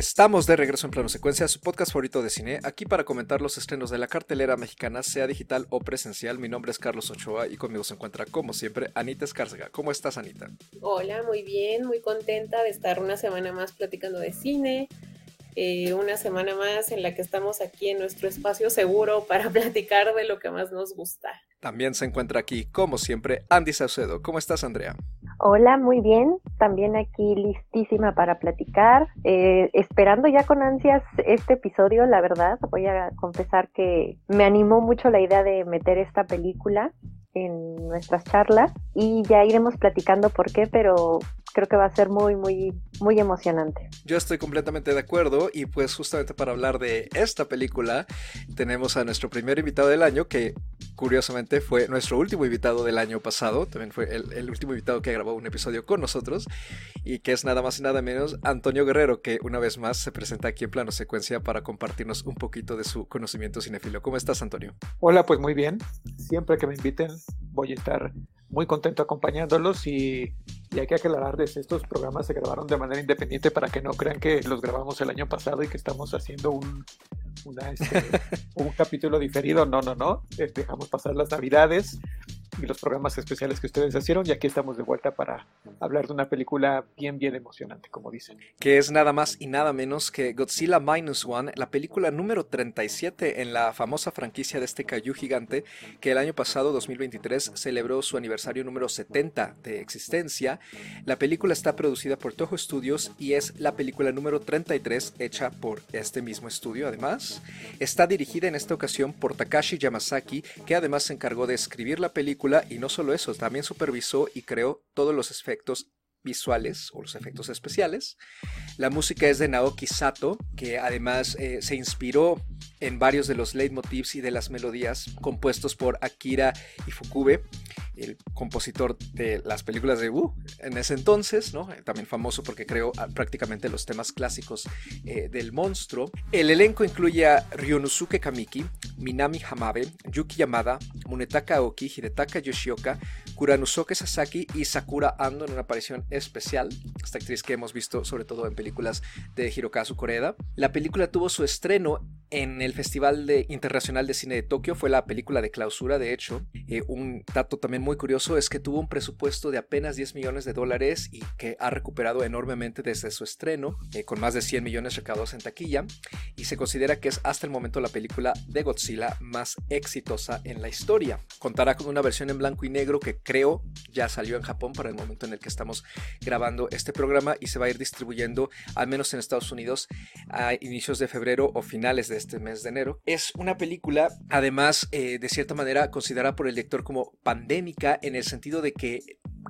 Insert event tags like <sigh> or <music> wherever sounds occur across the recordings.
Estamos de regreso en Plano Secuencia, su podcast favorito de cine, aquí para comentar los estrenos de la cartelera mexicana, sea digital o presencial. Mi nombre es Carlos Ochoa y conmigo se encuentra, como siempre, Anita Escárcega. ¿Cómo estás, Anita? Hola, muy bien, muy contenta de estar una semana más platicando de cine. Eh, una semana más en la que estamos aquí en nuestro espacio seguro para <laughs> platicar de lo que más nos gusta. También se encuentra aquí, como siempre, Andy Saucedo. ¿Cómo estás, Andrea? Hola, muy bien. También aquí listísima para platicar. Eh, esperando ya con ansias este episodio, la verdad. Voy a confesar que me animó mucho la idea de meter esta película en nuestras charlas y ya iremos platicando por qué, pero creo que va a ser muy, muy, muy emocionante. Yo estoy completamente de acuerdo y pues justamente para hablar de esta película tenemos a nuestro primer invitado del año que curiosamente fue nuestro último invitado del año pasado, también fue el, último invitado que grabó un episodio con nosotros y que es nada más y nada menos Antonio Guerrero que una vez más se presenta aquí en plano secuencia para compartirnos un poquito de su conocimiento cinefilo. ¿Cómo estás Antonio? Hola, pues muy bien. Siempre que me inviten voy a estar muy contento acompañándolos y, hay que aclararles, estos programas se grabaron de manera independiente para que no crean que los grabamos el año pasado y que estamos haciendo un, este, <laughs> un capítulo diferido. No, no, no. Dejamos pasar las navidades y los programas especiales que ustedes hicieron y aquí estamos de vuelta para hablar de una película bien, bien emocionante, como dicen. Que es nada más y nada menos que Godzilla Minus One, la película número 37 en la famosa franquicia de este Kaiju gigante que el año pasado, 2023, celebró su aniversario número 70 de existencia. La película está producida por Toho Studios y es la película número 33 hecha por este mismo estudio además. Está dirigida en esta ocasión por Takashi Yamazaki, que además se encargó de escribir la película y no solo eso, también supervisó y creó todos los efectos visuales o los efectos especiales. La música es de Naoki Sato, que además eh, se inspiró en varios de los leitmotivs y de las melodías compuestos por Akira Ifukube, el compositor de las películas de Wu en ese entonces, ¿no? Eh, también famoso porque creó ah, prácticamente los temas clásicos eh, del monstruo. El elenco incluye a Ryonosuke Kamiki, Minami Hamabe, Yuki Yamada, Munetaka Aoki, Hidetaka Yoshioka, Kuranusoke Sasaki y Sakura Ando en una aparición especial, esta actriz que hemos visto sobre todo en películas de Hirokazu Koreda. La película tuvo su estreno en el Festival Internacional de Cine de Tokio, fue la película de clausura, de hecho. Eh, un dato también muy curioso es que tuvo un presupuesto de apenas 10 millones de dólares y que ha recuperado enormemente desde su estreno, eh, con más de 100 millones recaudados en taquilla, y se considera que es hasta el momento la película de Godzilla más exitosa en la historia. Contará con una versión en blanco y negro que creo ya salió en Japón para el momento en el que estamos grabando este programa y se va a ir distribuyendo, al menos en Estados Unidos, a inicios de febrero o finales de este mes de enero. Es una película, además, eh, de cierta manera, considerada por el lector como pandémica en el sentido de que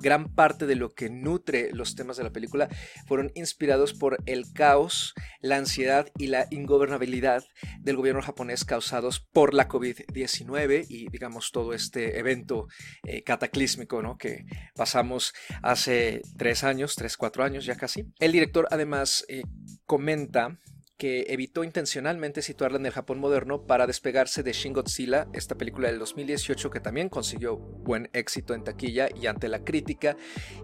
gran parte de lo que nutre los temas de la película fueron inspirados por el caos, la ansiedad y la ingobernabilidad del gobierno japonés causados por la COVID-19 y digamos todo este evento eh, cataclísmico ¿no? que pasamos hace tres años, tres, cuatro años ya casi. El director además eh, comenta que evitó intencionalmente situarla en el Japón moderno para despegarse de Shin Godzilla, esta película del 2018 que también consiguió buen éxito en taquilla y ante la crítica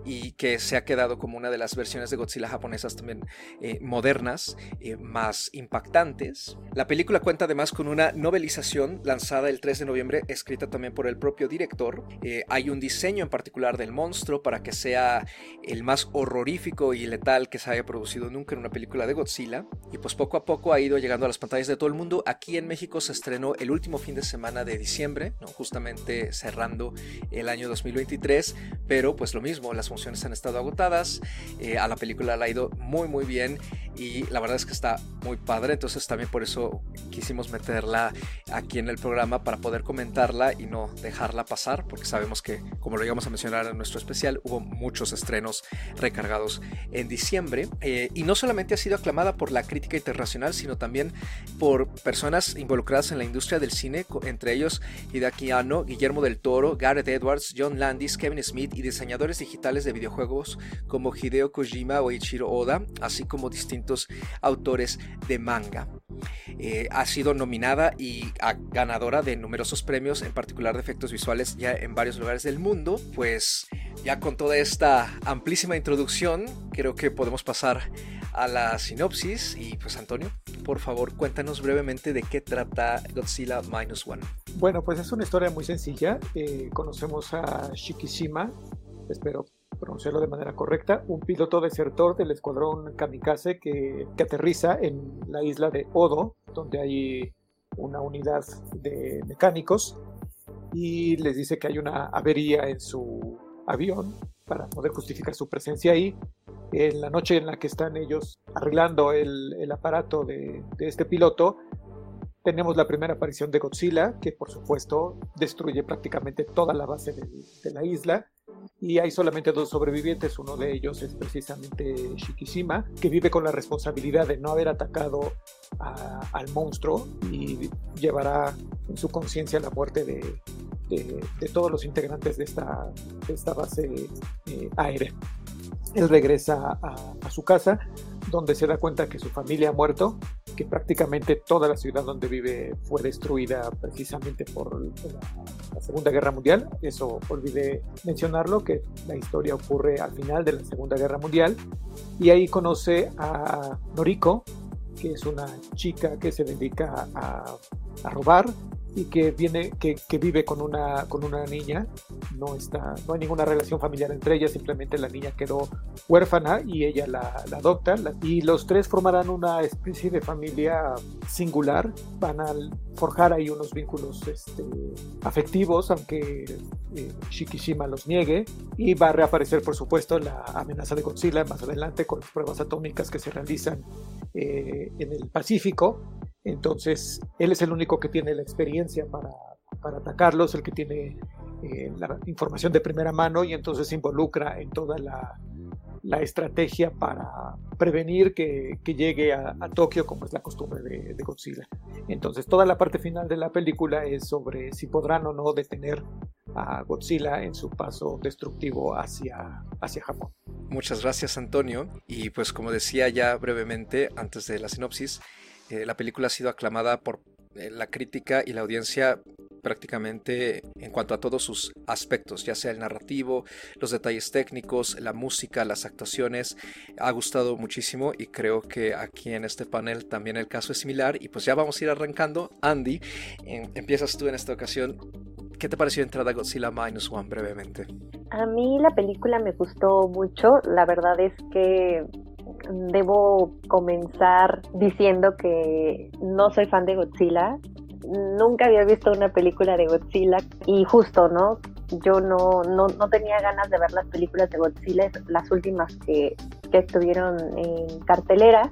y que se ha quedado como una de las versiones de Godzilla japonesas también eh, modernas, eh, más impactantes. La película cuenta además con una novelización lanzada el 3 de noviembre, escrita también por el propio director. Eh, hay un diseño en particular del monstruo para que sea el más horrorífico y letal que se haya producido nunca en una película de Godzilla y pues poco a poco ha ido llegando a las pantallas de todo el mundo. Aquí en México se estrenó el último fin de semana de diciembre, ¿no? justamente cerrando el año 2023, pero pues lo mismo, las funciones han estado agotadas, eh, a la película la ha ido muy muy bien y la verdad es que está muy padre, entonces también por eso quisimos meterla aquí en el programa para poder comentarla y no dejarla pasar, porque sabemos que, como lo íbamos a mencionar en nuestro especial, hubo muchos estrenos recargados en diciembre eh, y no solamente ha sido aclamada por la crítica internacional, sino también por personas involucradas en la industria del cine, entre ellos Hideaki Anno, Guillermo del Toro, Gareth Edwards, John Landis, Kevin Smith y diseñadores digitales de videojuegos como Hideo Kojima o Ichiro Oda, así como distintos autores de manga. Eh, ha sido nominada y ganadora de numerosos premios, en particular de efectos visuales ya en varios lugares del mundo. Pues ya con toda esta amplísima introducción, creo que podemos pasar a la sinopsis y pues Antonio, por favor cuéntanos brevemente de qué trata Godzilla Minus One. Bueno, pues es una historia muy sencilla. Eh, conocemos a Shikishima, espero pronunciarlo de manera correcta, un piloto desertor del escuadrón kamikaze que, que aterriza en la isla de Odo, donde hay una unidad de mecánicos y les dice que hay una avería en su avión para poder justificar su presencia ahí. En la noche en la que están ellos arreglando el, el aparato de, de, este piloto, tenemos la primera aparición de Godzilla, que por supuesto destruye prácticamente toda la base de, la isla y hay solamente dos sobrevivientes. Uno de ellos es precisamente Shikishima, que vive con la responsabilidad de no haber atacado al monstruo y llevará en su conciencia la muerte de, de, todos los integrantes de esta, de esta base eh, aérea. Él regresa a, su casa, donde se da cuenta que su familia ha muerto que prácticamente toda la ciudad donde vive fue destruida precisamente por la, Segunda Guerra Mundial. Eso olvidé mencionarlo, que la historia ocurre al final de la Segunda Guerra Mundial. Y ahí conoce a Noriko, que es una chica que se dedica a robar y que viene que, que, vive con una con una niña. No está no hay ninguna relación familiar entre ellas simplemente la niña quedó huérfana y ella la, la adopta. La, y los tres formarán una especie de familia singular. Van a forjar ahí unos vínculos este, afectivos aunque eh, Shikishima los niegue. Y va a reaparecer por supuesto la amenaza de Godzilla más adelante con las pruebas atómicas que se realizan eh, en el Pacífico entonces, él es el único que tiene la experiencia para, para atacarlos, el que tiene eh, la información de primera mano y entonces se involucra en toda la, la estrategia para prevenir que, que llegue a, a, Tokio, como es la costumbre de, de, Godzilla. Entonces, toda la parte final de la película es sobre si podrán o no detener a Godzilla en su paso destructivo hacia, hacia Japón. Muchas gracias, Antonio. Y pues, como decía ya brevemente antes de la sinopsis, eh, la película ha sido aclamada por eh, la crítica y la audiencia prácticamente en cuanto a todos sus aspectos, ya sea el narrativo, los detalles técnicos, la música, las actuaciones. Ha gustado muchísimo y creo que aquí en este panel también el caso es similar. Y pues ya vamos a ir arrancando. Andy, eh, empiezas tú en esta ocasión. ¿Qué te pareció entrada Godzilla Minus One brevemente? A mí la película me gustó mucho. La verdad es que debo comenzar diciendo que no soy fan de Godzilla. Nunca había visto una película de Godzilla y justo, ¿no? Yo no, no, no tenía ganas de ver las películas de Godzilla, las últimas que, que estuvieron en cartelera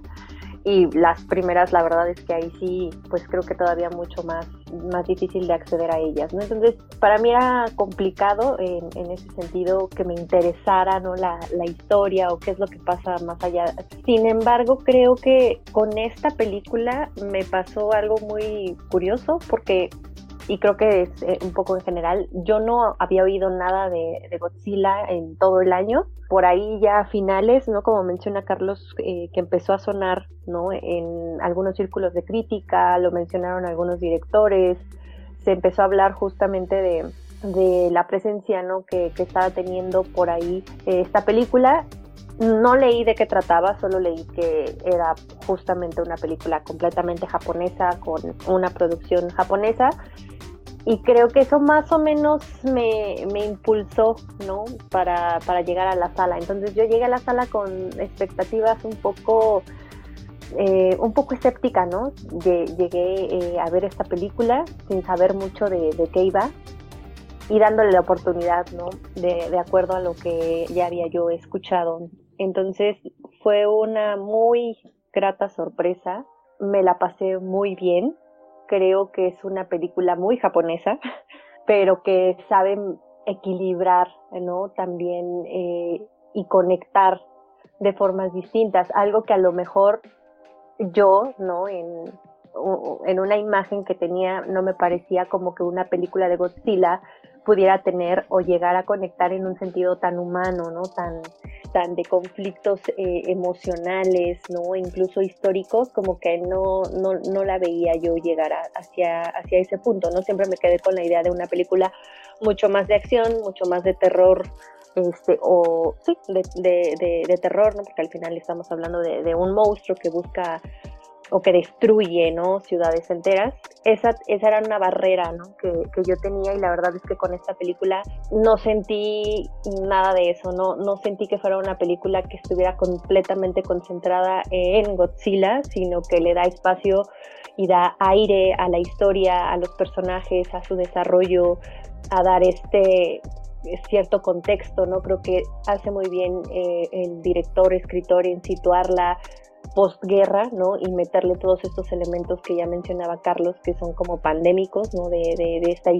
y las primeras la verdad es que ahí sí pues creo que todavía mucho más más difícil de acceder a ellas no entonces para mí era complicado en, en ese sentido que me interesara no la, la, historia o qué es lo que pasa más allá. Sin embargo creo que con esta película me pasó algo muy curioso porque y creo que es eh, un poco en general. Yo no había oído nada de, de, Godzilla en todo el año. Por ahí ya a finales, ¿no? Como menciona Carlos, eh, que empezó a sonar, ¿no? En algunos círculos de crítica, lo mencionaron algunos directores, se empezó a hablar justamente de, de la presencia, ¿no? Que, que estaba teniendo por ahí eh, esta película no leí de qué trataba, solo leí que era justamente una película completamente japonesa con una producción japonesa y creo que eso más o menos me, me impulsó, ¿no? Para, para, llegar a la sala. Entonces yo llegué a la sala con expectativas un poco, eh, un poco escéptica, ¿no? Llegué eh, a ver esta película sin saber mucho de, de, qué iba y dándole la oportunidad, ¿no? De, de acuerdo a lo que ya había yo escuchado. Entonces fue una muy grata sorpresa. Me la pasé muy bien creo que es una película muy japonesa, <laughs> pero que saben equilibrar, ¿no? También eh, y conectar de formas distintas, algo que a lo mejor yo, ¿no? En, en una imagen que tenía no me parecía como que una película de Godzilla pudiera tener o llegar a conectar en un sentido tan humano, ¿no? Tan, tan de conflictos eh, emocionales, ¿no? Incluso históricos, como que no, no, no la veía yo llegar a, hacia, hacia ese punto, ¿no? Siempre me quedé con la idea de una película mucho más de acción, mucho más de terror este, o sí, de, terror, ¿no? porque al final estamos hablando de, un monstruo que busca o que destruye ¿no? ciudades enteras. Esa, esa era una barrera ¿no? que, que, yo tenía y la verdad es que con esta película no sentí nada de eso, no, no sentí que fuera una película que estuviera completamente concentrada en Godzilla, sino que le da espacio y da aire a la historia, a los personajes, a su desarrollo, a dar este cierto contexto, ¿no? Creo que hace muy bien eh, el director, escritor en situarla postguerra, ¿no? Y meterle todos estos elementos que ya mencionaba Carlos, que son como pandémicos, ¿no? De, de, de esta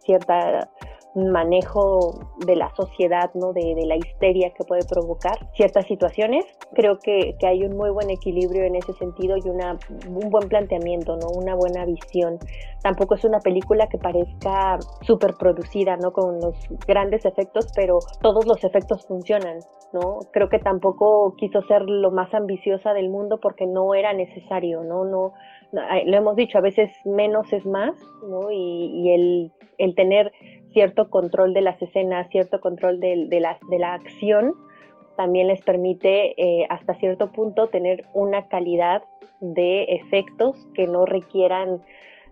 cierta manejo de la sociedad, ¿no? De, la histeria que puede provocar ciertas situaciones. Creo que, hay un muy buen equilibrio en ese sentido y una, un buen planteamiento, ¿no? Una buena visión. Tampoco es una película que parezca súper producida, ¿no? Con los grandes efectos, pero todos los efectos funcionan, ¿no? Creo que tampoco quiso ser lo más ambiciosa del mundo porque no era necesario, ¿no? No, lo hemos dicho, a veces menos es más, ¿no? Y, el, el tener cierto control de las escenas, cierto control de, de, la, acción, también les permite eh, hasta cierto punto tener una calidad de efectos que no requieran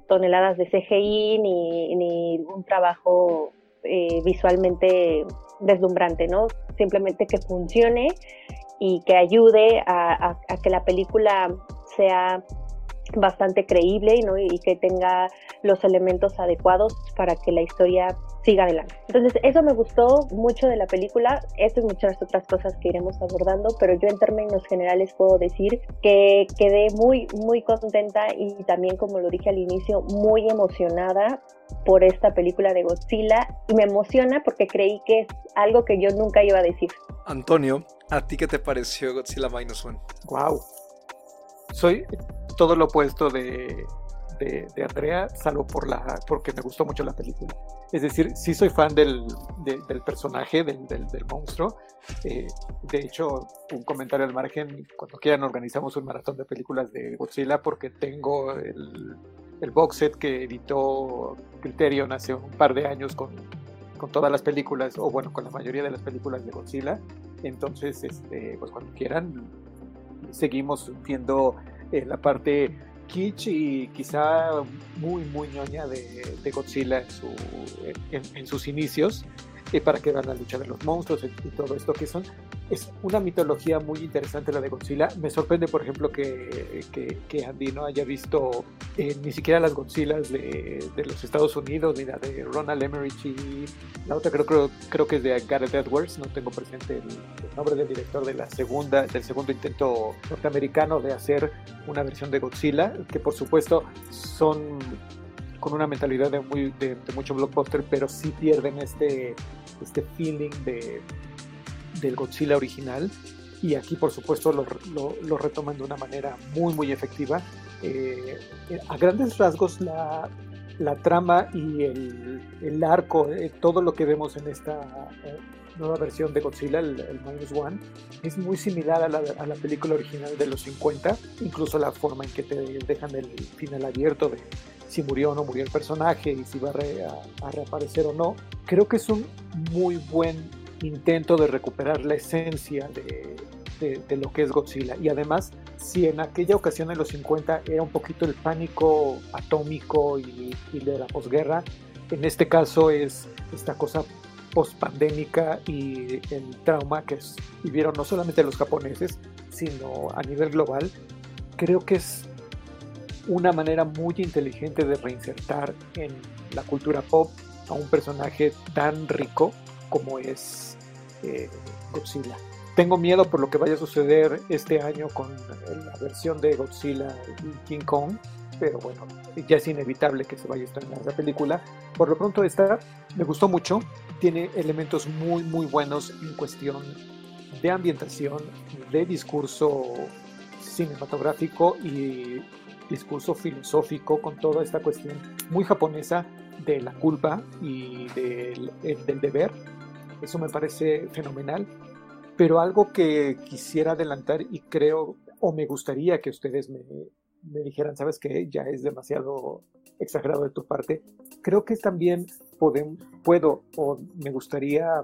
toneladas de CGI ni, ni un trabajo eh, visualmente deslumbrante, ¿no? Simplemente que funcione y que ayude a que la película sea bastante creíble ¿no? y que tenga los elementos adecuados para que la historia siga adelante. Entonces, eso me gustó mucho de la película, esto y muchas otras cosas que iremos abordando, pero yo en términos generales puedo decir que quedé muy, muy contenta y también, como lo dije al inicio, muy emocionada por esta película de Godzilla y me emociona porque creí que es algo que yo nunca iba a decir. Antonio, ¿a ti qué te pareció Godzilla Minus One? Wow. Soy todo lo opuesto de, de, Andrea, salvo por la, porque me gustó mucho la película. Es decir, sí soy fan del, del personaje, del, del monstruo. Eh, de hecho, un comentario al margen, cuando quieran organizamos un maratón de películas de Godzilla porque tengo el, el box set que editó Criterion hace un par de años con, con todas las películas, o bueno, con la mayoría de las películas de Godzilla. Entonces, este, pues cuando quieran, seguimos viendo eh, la parte kitsch y quizá muy, muy ñoña de, Godzilla en, su, en, sus inicios, eh, para que vean la lucha de los monstruos y, todo esto que son. Es una mitología muy interesante la de Godzilla. Me sorprende, por ejemplo, que, que, Andy no haya visto eh, ni siquiera las Godzillas de, de, los Estados Unidos, ni la de Ronald Emmerich y la otra creo, creo, creo que es de Gareth Edwards, no tengo presente el, el, nombre del director de la segunda, del segundo intento norteamericano de hacer una versión de Godzilla, que por supuesto son con una mentalidad de, muy, de, mucho blockbuster, pero sí pierden este, este feeling de, del Godzilla original. Y aquí, por supuesto, lo, lo, retoman de una manera muy, muy efectiva. Eh, a grandes rasgos, la, la trama y el, el arco, eh, todo lo que vemos en esta eh, nueva versión de Godzilla, el, Minus One, es muy similar a la, a la, película original de los 50, incluso la forma en que te dejan el final abierto de si murió o no murió el personaje y si va a, reaparecer o no. Creo que es un muy buen intento de recuperar la esencia de, de, lo que es Godzilla. Y además, si en aquella ocasión en los 50 era un poquito el pánico atómico y, y de la posguerra, en este caso es esta cosa post-pandémica y el trauma que vivieron no solamente los japoneses, sino a nivel global, creo que es una manera muy inteligente de reinsertar en la cultura pop a un personaje tan rico como es eh, Godzilla. Tengo miedo por lo que vaya a suceder este año con la versión de Godzilla y King Kong, pero bueno, ya es inevitable que se vaya a estrenar la película. Por lo pronto esta me gustó mucho, tiene elementos muy muy buenos en cuestión de ambientación, de discurso cinematográfico y discurso filosófico con toda esta cuestión muy japonesa de la culpa y del, del deber. Eso me parece fenomenal. Pero algo que quisiera adelantar y creo o me gustaría que ustedes me, me dijeran, sabes que ya es demasiado exagerado de tu parte, creo que también puedo o me gustaría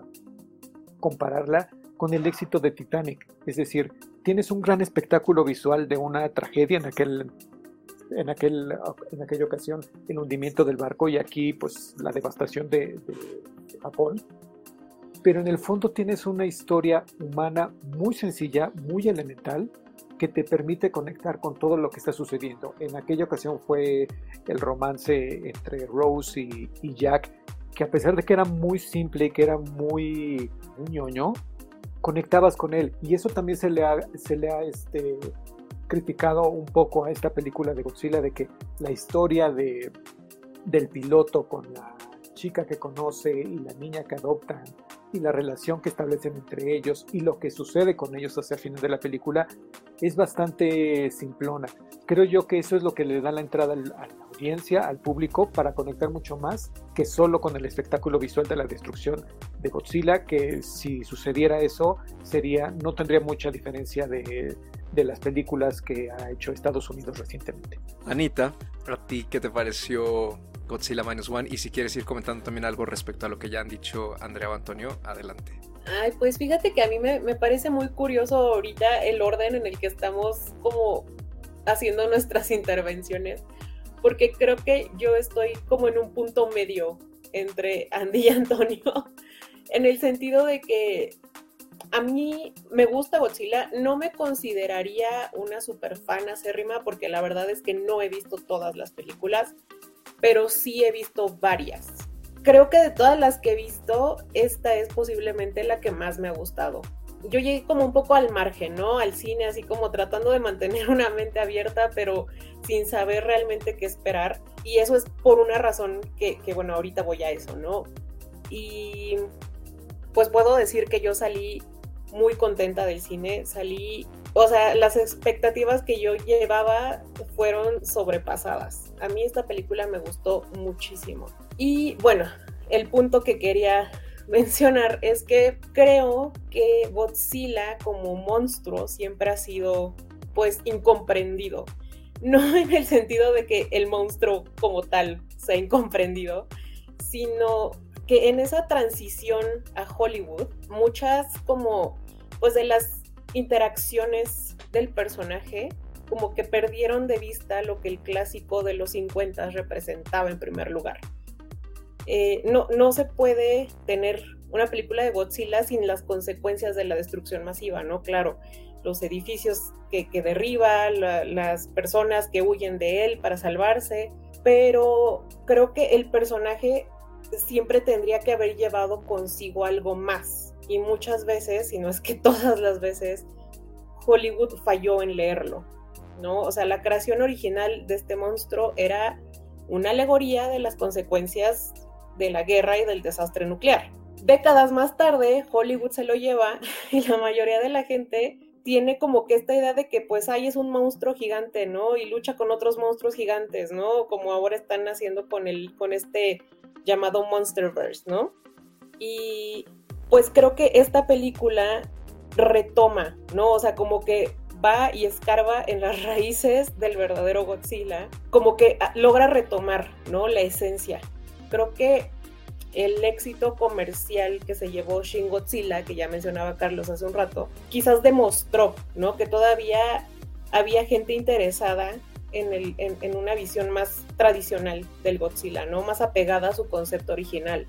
compararla con el éxito de Titanic. Es decir, tienes un gran espectáculo visual de una tragedia en aquel en, aquel, en aquella ocasión el hundimiento del barco y aquí pues la devastación de, de Japón. Pero en el fondo tienes una historia humana muy sencilla, muy elemental, que te permite conectar con todo lo que está sucediendo. En aquella ocasión fue el romance entre Rose y, Jack, que a pesar de que era muy simple y que era muy, ñoño, conectabas con él. Y eso también se le ha, se le ha este, criticado un poco a esta película de Godzilla, de que la historia de, del piloto con la chica que conoce y la niña que adoptan y la relación que establecen entre ellos y lo que sucede con ellos hacia el final de la película es bastante simplona. Creo yo que eso es lo que le da la entrada a la audiencia, al público, para conectar mucho más que solo con el espectáculo visual de la destrucción de Godzilla, que si sucediera eso, sería, no tendría mucha diferencia de, de las películas que ha hecho Estados Unidos recientemente. Anita, ¿a ti qué te pareció Godzilla Minus One? Y si quieres ir comentando también algo respecto a lo que ya han dicho Andrea o Antonio, adelante. Ay, pues fíjate que a mí me, me, parece muy curioso ahorita el orden en el que estamos como haciendo nuestras <laughs> intervenciones, porque creo que yo estoy como en un punto medio entre Andy y Antonio, <laughs> en el sentido de que a mí me gusta Godzilla, no me consideraría una super fan acérrima porque la verdad es que no he visto todas las películas, pero sí he visto varias creo que de todas las que he visto, esta es posiblemente la que más me ha gustado. Yo llegué como un poco al margen, ¿no? Al cine, así como tratando de mantener <laughs> una mente abierta, pero sin saber realmente qué esperar. Y eso es por una razón que, que bueno, ahorita voy a eso, ¿no? Y pues puedo decir que yo salí muy contenta del cine, salí, o sea, las expectativas que yo llevaba fueron sobrepasadas. A mí esta película me gustó muchísimo. Y bueno, el punto que quería <laughs> mencionar es que creo que Godzilla como monstruo siempre ha sido pues incomprendido. No <laughs> en el sentido de que el monstruo como tal sea incomprendido, sino que en esa transición a Hollywood, muchas como pues de las interacciones del personaje como que perdieron de vista lo que el clásico de los 50 representaba en primer lugar. Eh, no, no se puede tener una película de Godzilla sin las consecuencias de la destrucción masiva, ¿no? Claro, los edificios que, derriba, las personas que huyen de él para salvarse, pero creo que el personaje siempre tendría que haber llevado consigo algo más. Y muchas veces, si no es que <laughs> todas las veces, Hollywood falló en leerlo, ¿no? O sea, la creación original de este monstruo era una alegoría de las consecuencias de la guerra y del desastre nuclear. Décadas más tarde, Hollywood se lo lleva <laughs> y la mayoría de la gente tiene como que esta idea de que pues ahí es un monstruo gigante, ¿no? Y lucha con otros monstruos gigantes, ¿no? Como ahora están haciendo con el con este llamado Monsterverse, ¿no? Y pues creo que esta película retoma, ¿no? O sea, como que va y escarba en las <laughs> raíces del verdadero Godzilla, como que ah, logra retomar, ¿no? La esencia creo que el éxito comercial que se llevó Shin Godzilla, que ya mencionaba Carlos hace un rato, quizás demostró, ¿no? Que todavía había gente interesada en, el, en, una visión más tradicional del Godzilla, ¿no? Más apegada a su concepto original.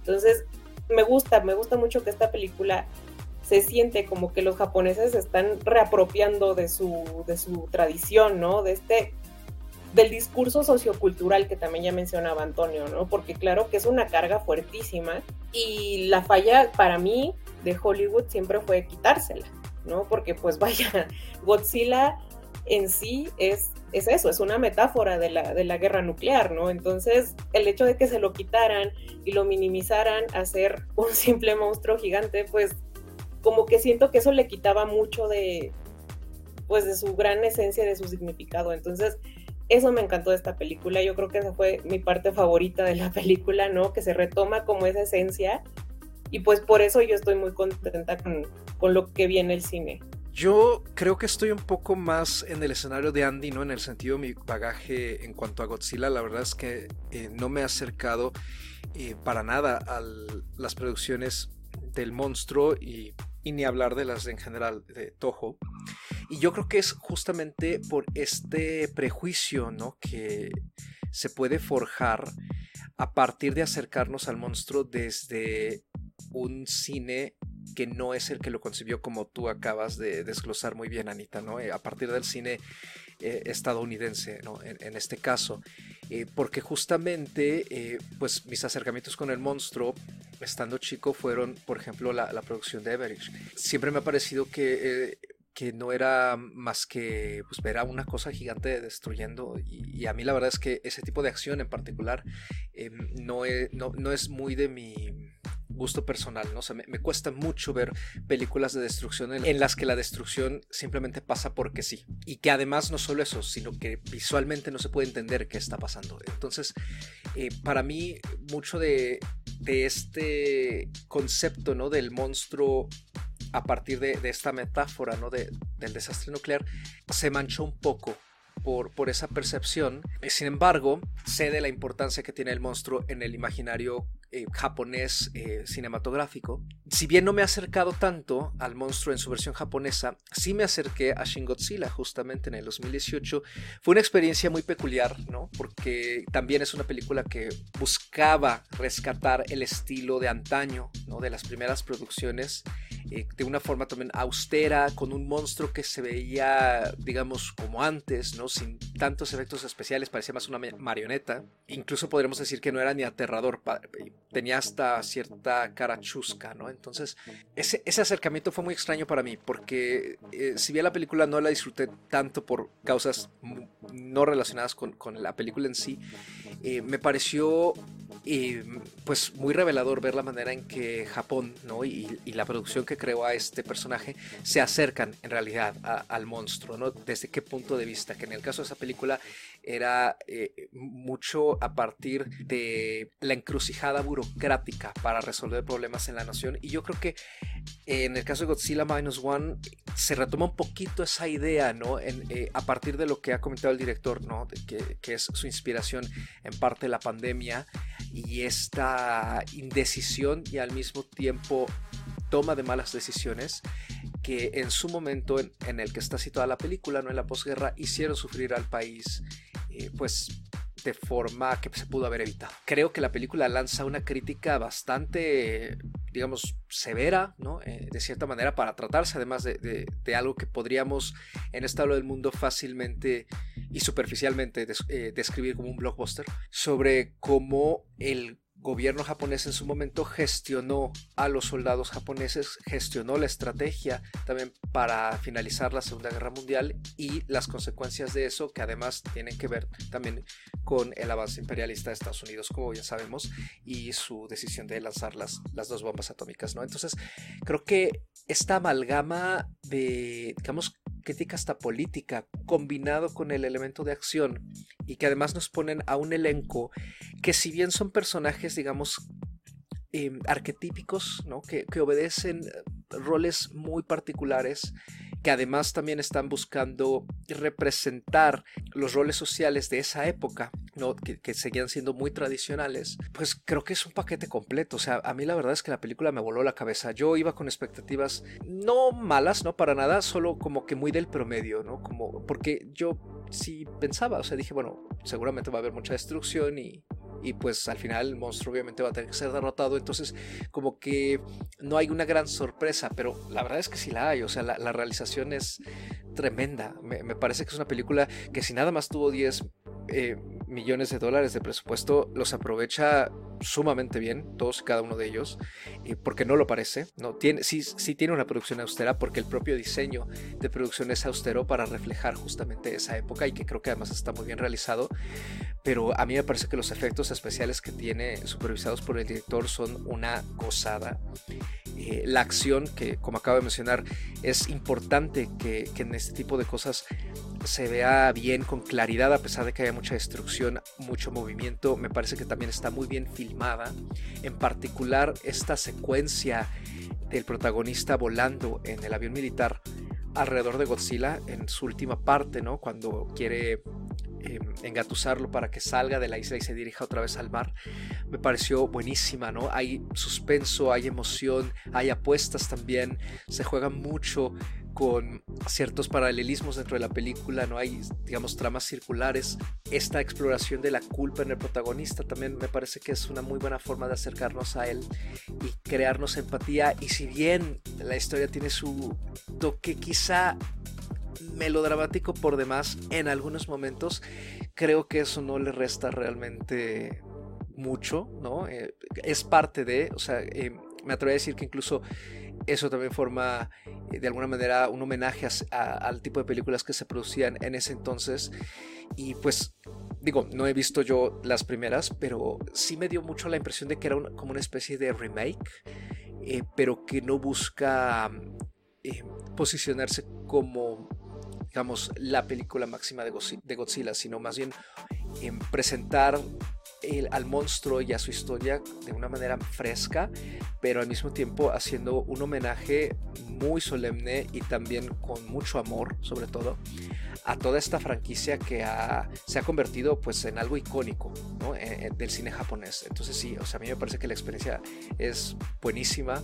Entonces, me gusta, me gusta mucho que esta película se siente como que los japoneses están reapropiando de su, de su tradición, ¿no? De este del discurso sociocultural que también ya mencionaba Antonio, ¿no? Porque claro que es una carga fuertísima y la falla para mí de Hollywood siempre fue quitársela, ¿no? Porque pues <laughs> vaya, Godzilla en sí es, es eso, es una metáfora de la, de la guerra nuclear, ¿no? Entonces, el hecho de que se lo quitaran y lo minimizaran a ser un simple monstruo gigante, pues como que siento que eso le quitaba mucho de, pues de su gran esencia, de su significado. Entonces, eso me encantó de esta película. Yo creo que esa fue mi parte favorita de la película, ¿no? Que se retoma como esa esencia. Y pues por eso yo estoy muy contenta con, lo que viene el cine. Yo creo que estoy un poco más en el escenario de Andy, ¿no? En el sentido de mi bagaje en cuanto a Godzilla. La verdad es que eh, no me he acercado eh, para nada a las producciones del monstruo y, y ni hablar de las en general de Toho. Y yo creo que es justamente por este prejuicio, ¿no? Que se puede forjar a partir de acercarnos al monstruo desde un cine que no es el que lo concibió como tú acabas de desglosar muy bien, Anita, ¿no? Eh, a partir del cine eh, estadounidense, ¿no? En, este caso. Eh, porque justamente, pues mis acercamientos con el monstruo, estando chico, fueron, por ejemplo, la, producción de Everett. Siempre me ha parecido que que no era más que pues, ver a una cosa gigante destruyendo. Y, a mí la verdad es que ese tipo de acción en particular em, no, no, es muy de mi gusto personal, ¿no? O me, cuesta mucho ver películas de destrucción en, las que la destrucción simplemente pasa porque sí. Y que además no solo eso, sino que visualmente no se puede entender qué está pasando. Entonces, eh, para mí, mucho de, de este concepto, ¿no? Del monstruo a partir de, esta metáfora ¿no? de, del desastre nuclear, se manchó un poco por, por, esa percepción. Sin embargo, sé de la importancia que tiene el monstruo en el imaginario eh, japonés eh, cinematográfico. Si bien no me he acercado tanto al monstruo en su versión japonesa, sí me acerqué a Shin Godzilla justamente en el 2018. Fue una experiencia muy peculiar, ¿no? Porque también es una película que buscaba rescatar el estilo de antaño, ¿no? De las primeras producciones, eh, de una forma también austera, con un monstruo que se veía, digamos, como antes, ¿no? Sin tantos efectos especiales, parecía más una marioneta. Incluso podríamos decir que no era ni aterrador tenía hasta cierta cara chusca, ¿no? Entonces, ese, ese acercamiento fue muy extraño para mí, porque eh, si bien la película no la disfruté tanto por causas no relacionadas con, con la película en sí, eh, me pareció eh, pues muy revelador ver la manera en que Japón ¿no? y, la producción que creó a este personaje se acercan en realidad al monstruo, ¿no? Desde qué punto de vista, que en el caso de esa película era eh, mucho a partir de la encrucijada burocrática para resolver problemas en la nación. Y yo creo que en el caso de Godzilla Minus One se retoma un poquito esa idea, ¿no? Eh, a partir de lo que ha comentado el director, ¿no? que, es su inspiración en parte la pandemia y esta indecisión y al mismo tiempo toma de malas decisiones que en su momento en, el que está situada la película, no en la posguerra, hicieron sufrir al país, eh, pues de forma que se pudo haber evitado. Creo que la película lanza una crítica bastante, digamos, severa, ¿no? Eh, de cierta manera, para tratarse además de, algo que podríamos en este lado del mundo fácilmente y superficialmente eh, describir como un blockbuster, sobre cómo el gobierno japonés en su momento gestionó a los soldados japoneses, gestionó la estrategia también para finalizar la Segunda Guerra Mundial y las consecuencias de eso que además tienen que ver también con el avance imperialista de Estados Unidos, como ya sabemos, y su decisión de lanzar las, las dos bombas atómicas, ¿no? Entonces, creo que esta amalgama de, digamos, crítica hasta política, combinado con el elemento de acción, y que además nos ponen a un elenco que si bien son personajes, digamos, em, arquetípicos, ¿no? que, que obedecen roles muy particulares, que además también están buscando representar los roles sociales de esa época, ¿no? que, seguían siendo muy tradicionales, pues creo que es un paquete completo. O sea, a mí la verdad es que la película me voló la cabeza. Yo iba con expectativas no malas, no para nada, solo como que muy del promedio, ¿no? Como, porque yo sí pensaba, o sea, dije, bueno, seguramente va a haber mucha destrucción y, y pues al final el monstruo obviamente va a tener que ser derrotado. Entonces, como que no hay una gran sorpresa, pero la verdad es que sí la hay. O sea, la, realización es tremenda. Me, parece que es una película que si nada más tuvo 10 eh, millones de dólares de presupuesto, los aprovecha sumamente bien, todos y cada uno de ellos, eh, porque no lo parece, ¿no? Tiene, sí, sí tiene una producción austera, porque el propio diseño de producción es austero para reflejar justamente esa época y que creo que además está muy bien realizado, pero a mí me parece que los efectos especiales que tiene supervisados por el director son una gozada. Eh, la acción, que como acabo de mencionar, es importante que, que en este tipo de cosas se vea bien, con claridad, a pesar de que haya mucha destrucción, mucho movimiento. Me parece que también está muy bien filmada. En particular, esta secuencia del protagonista volando en el avión militar alrededor de Godzilla en su última parte, ¿no? Cuando quiere em, engatusarlo para que salga de la isla y se dirija otra vez al mar, me pareció buenísima, ¿no? Hay suspenso, hay emoción, hay apuestas también, se juega mucho con ciertos paralelismos dentro de la película, no hay, digamos, tramas circulares. Esta exploración de la culpa en el protagonista también me parece que es una muy buena forma de acercarnos a él y crearnos empatía. Y si bien la historia tiene su toque quizá melodramático por demás en algunos momentos, creo que eso no le resta realmente mucho, ¿no? Eh, es parte de, o sea, eh, me atrevo a decir que incluso eso también forma eh, de alguna manera un homenaje al tipo de películas que se producían en ese entonces. Y pues digo, no he visto yo las primeras, pero sí me dio mucho la impresión de que era como una especie de remake, pero que no busca posicionarse como, digamos, la película máxima de Godzilla, sino más bien en presentar al monstruo y a su historia de una manera fresca, pero al mismo tiempo haciendo un homenaje muy solemne y también con mucho amor, sobre todo, a toda esta franquicia que se ha convertido pues en algo icónico eh, eh, del cine japonés. Entonces sí, o sea, a mí me parece que la experiencia es buenísima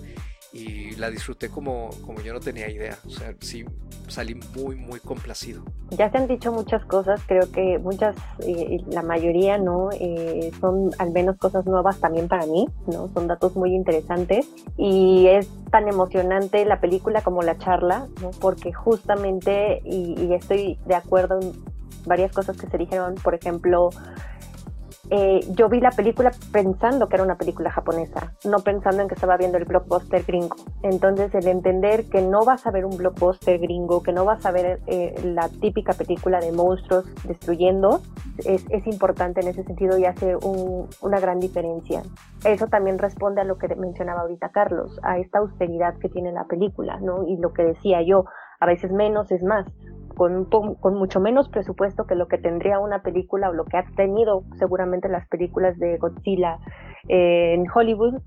y la disfruté como, como yo no tenía idea. O sea, sí salí muy, muy complacido. Ya se han dicho muchas cosas, creo que muchas, eh, la mayoría, ¿no? Eh, son al menos cosas nuevas también para mí, ¿no? Son datos muy interesantes y es tan emocionante la película como la charla, ¿no? Porque justamente, y, y estoy de acuerdo en varias cosas que se dijeron, por ejemplo, eh, yo vi la película pensando que era una película japonesa, no pensando en que estaba viendo el blockbuster gringo. Entonces el entender que no vas a ver un blockbuster gringo, que no vas a ver eh, la típica película de monstruos destruyendo, es, es importante en ese sentido y hace una gran diferencia. Eso también responde a lo que mencionaba ahorita Carlos, a esta austeridad que tiene la película, ¿no? Y lo que decía yo, a veces menos es más con, con, mucho menos presupuesto que lo que tendría una película o lo que ha tenido seguramente las películas de Godzilla eh, en Hollywood,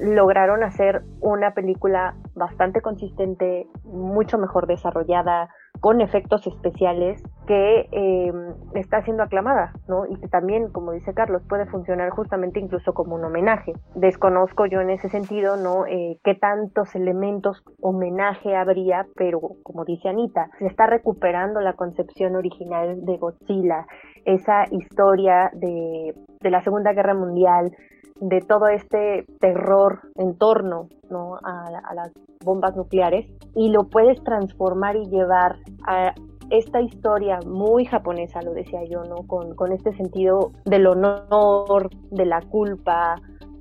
lograron hacer una película bastante consistente, mucho mejor desarrollada, con efectos especiales que em, está siendo aclamada, ¿no? Y que también, como dice Carlos, puede funcionar justamente incluso como un homenaje. Desconozco yo en ese sentido, ¿no? Eh, qué tantos elementos homenaje habría, pero como dice Anita, se está recuperando la concepción original de Godzilla, esa historia de, de la Segunda Guerra Mundial, de todo este terror en torno ¿no? a, las bombas nucleares y lo puedes transformar y llevar a esta historia muy japonesa, lo decía yo, ¿no? Con, con este sentido del honor, de la culpa,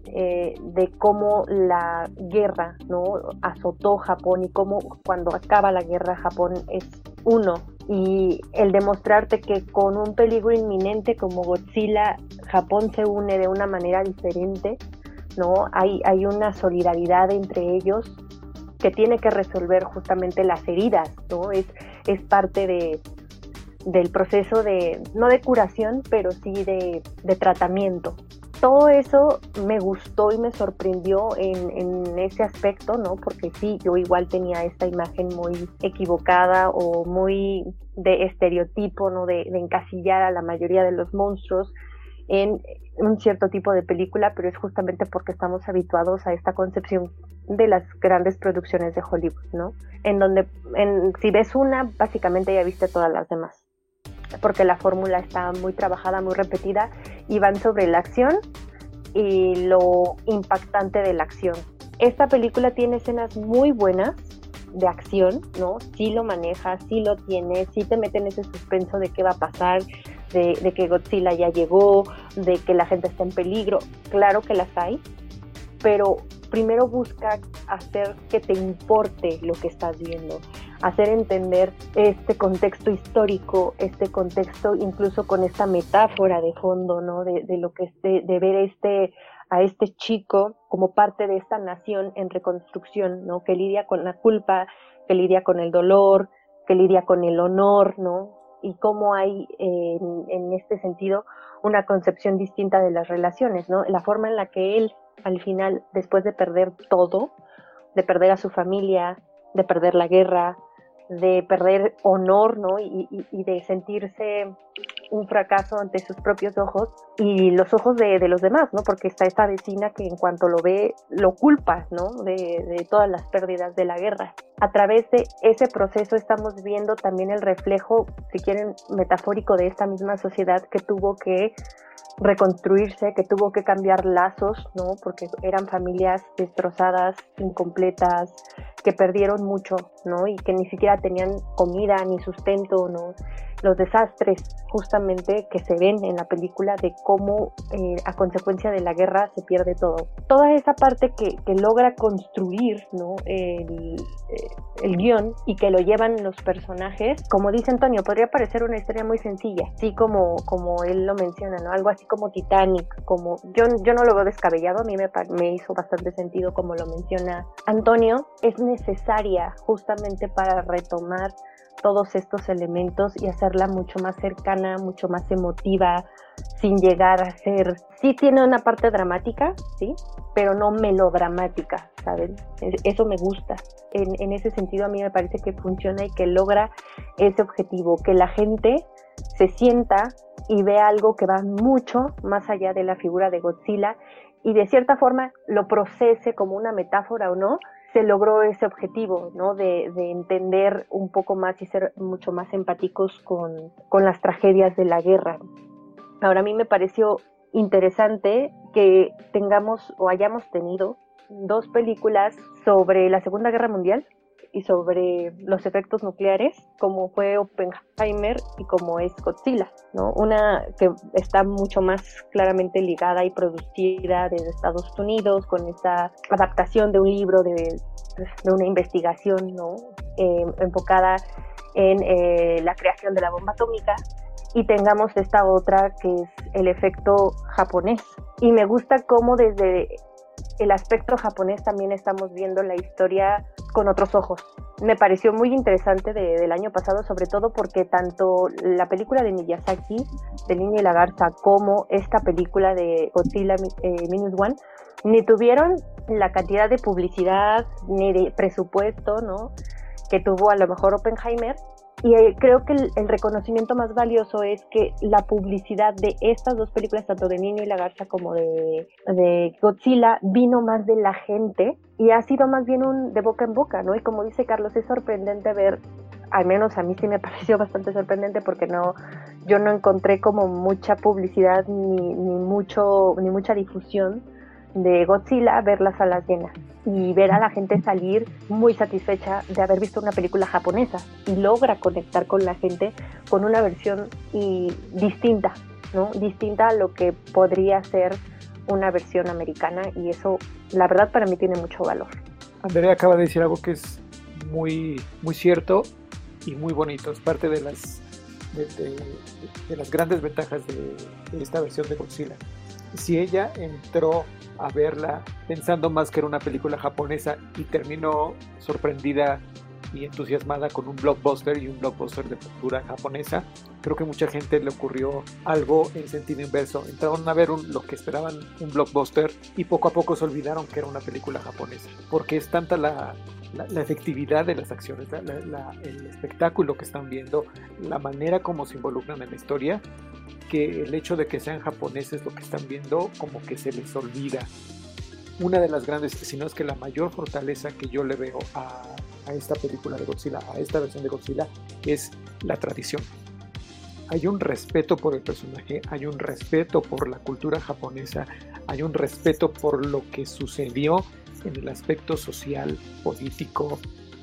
eh, de cómo la guerra ¿no? azotó Japón y cómo cuando acaba la guerra Japón es uno y el demostrarte que con un peligro inminente como Godzilla, Japón se une de una manera diferente, ¿no? Hay, hay una solidaridad entre ellos que tiene que resolver justamente las heridas, ¿no? Es, es parte de, del proceso de, no de curación, pero sí de, de tratamiento, todo eso me gustó y me sorprendió en, ese aspecto, ¿no? Porque sí, yo igual tenía esta imagen muy equivocada o muy de estereotipo, ¿no? De, encasillar a la mayoría de los monstruos en un cierto tipo de película, pero es justamente porque estamos habituados a esta concepción de las grandes producciones de Hollywood, ¿no? En donde, si ves una, básicamente ya viste todas las demás porque la fórmula está muy trabajada, muy repetida y van sobre la acción y lo impactante de la acción. Esta película tiene escenas muy buenas de acción, ¿no? Sí lo maneja, sí lo tiene, sí te mete en ese suspenso de qué va a pasar, de, de que Godzilla ya llegó, de que la gente está en peligro. Claro que las hay, pero primero busca hacer que te importe lo que estás viendo hacer entender este contexto histórico, este contexto incluso con esta metáfora de fondo, ¿no? De, lo que es de, ver este a este chico como parte de esta nación en reconstrucción, ¿no? Que lidia con la culpa, que lidia con el dolor, que lidia con el honor, ¿no? Y cómo hay en, en este sentido una concepción distinta de las relaciones, ¿no? La forma en la que él, al final, después de perder todo, de perder a su familia, de perder la guerra, de perder honor, ¿no? Y, de sentirse un fracaso ante sus propios ojos y los ojos de, los demás, ¿no? Porque está esta vecina que en cuanto lo ve lo culpa, ¿no? De, todas las pérdidas de la guerra. A través de ese proceso estamos viendo también el reflejo, si quieren, metafórico de esta misma sociedad que tuvo que reconstruirse, que tuvo que cambiar lazos, ¿no? Porque eran familias destrozadas, incompletas, que perdieron mucho, ¿no? Y que ni siquiera tenían comida ni sustento, ¿no? Los desastres justamente que se ven en la película de cómo eh, a consecuencia de la guerra se pierde todo. Toda esa parte que, que logra construir, ¿no? El, eh, el guion y que lo llevan los personajes, como dice Antonio, podría parecer una historia muy sencilla, así como, como él lo menciona, ¿no? Algo así como Titanic, como yo, yo no lo veo descabellado, a mí me, me hizo bastante sentido como lo menciona Antonio, es necesaria justamente para retomar todos estos elementos y mucho más cercana, mucho más emotiva, sin llegar a ser, sí tiene una parte dramática, sí, pero no melodramática, ¿saben? Eso me gusta. En, en ese sentido a mí me parece que funciona y que logra ese objetivo, que la gente se sienta y vea algo que va mucho más allá de la figura de Godzilla y de cierta forma lo procese como una metáfora o no, se logró ese objetivo, ¿no? De, entender un poco más y ser mucho más empáticos con, con las tragedias de la guerra. Ahora a mí me pareció interesante que tengamos o hayamos tenido dos películas sobre la Segunda Guerra Mundial y sobre los efectos nucleares, como fue Oppenheimer y como es Godzilla, ¿no? Una que está mucho más claramente ligada y producida desde Estados Unidos, con esta adaptación de un libro de, de una investigación, ¿no? Eh, enfocada en eh, la creación de la bomba atómica y tengamos esta otra que es el efecto japonés. Y me gusta cómo desde el aspecto japonés también estamos viendo la historia con otros ojos. Me pareció muy interesante del año pasado, sobre todo porque tanto la película de Miyazaki, de Niño y la Garza, como esta película de Godzilla eh, Minus One, ni tuvieron la cantidad de publicidad ni de presupuesto, ¿no? Que tuvo a lo mejor Oppenheimer, y eh, creo que el, reconocimiento más valioso es que la publicidad de estas dos películas, tanto de Niño y la Garza como de, de Godzilla, vino más de la gente y ha sido más bien un de boca en boca, ¿no? Y como dice Carlos, es sorprendente ver, al menos a mí sí me <laughs> pareció bastante sorprendente porque no, yo no encontré como mucha publicidad ni, ni mucho, ni mucha difusión de Godzilla ver las salas llenas y ver a la gente salir muy satisfecha de haber visto una película japonesa y logra conectar con la gente con una versión y distinta, ¿no? Distinta a lo que podría ser una versión americana y eso la verdad para mí tiene mucho valor. Andrea acaba de decir algo que es muy, muy cierto y muy bonito, es parte de las, de, las grandes ventajas de, de esta versión de Godzilla. Si ella entró a verla pensando más que era una película japonesa y terminó sorprendida y entusiasmada con un blockbuster y un blockbuster de cultura japonesa. Creo que mucha gente le ocurrió algo en sentido inverso. Entraron a ver lo que esperaban un blockbuster y poco a poco se olvidaron que era una película japonesa. Porque es tanta la, la, efectividad de las acciones, el espectáculo que están viendo, la manera como se involucran en la historia, que el hecho de que sean japoneses lo que están viendo como que se les olvida. Una de las grandes, si no es que la mayor fortaleza que yo le veo a, a esta película de Godzilla, a esta versión de Godzilla, es la tradición. Hay un respeto por el personaje, hay un respeto por la cultura japonesa, hay un respeto por lo que sucedió en el aspecto social, político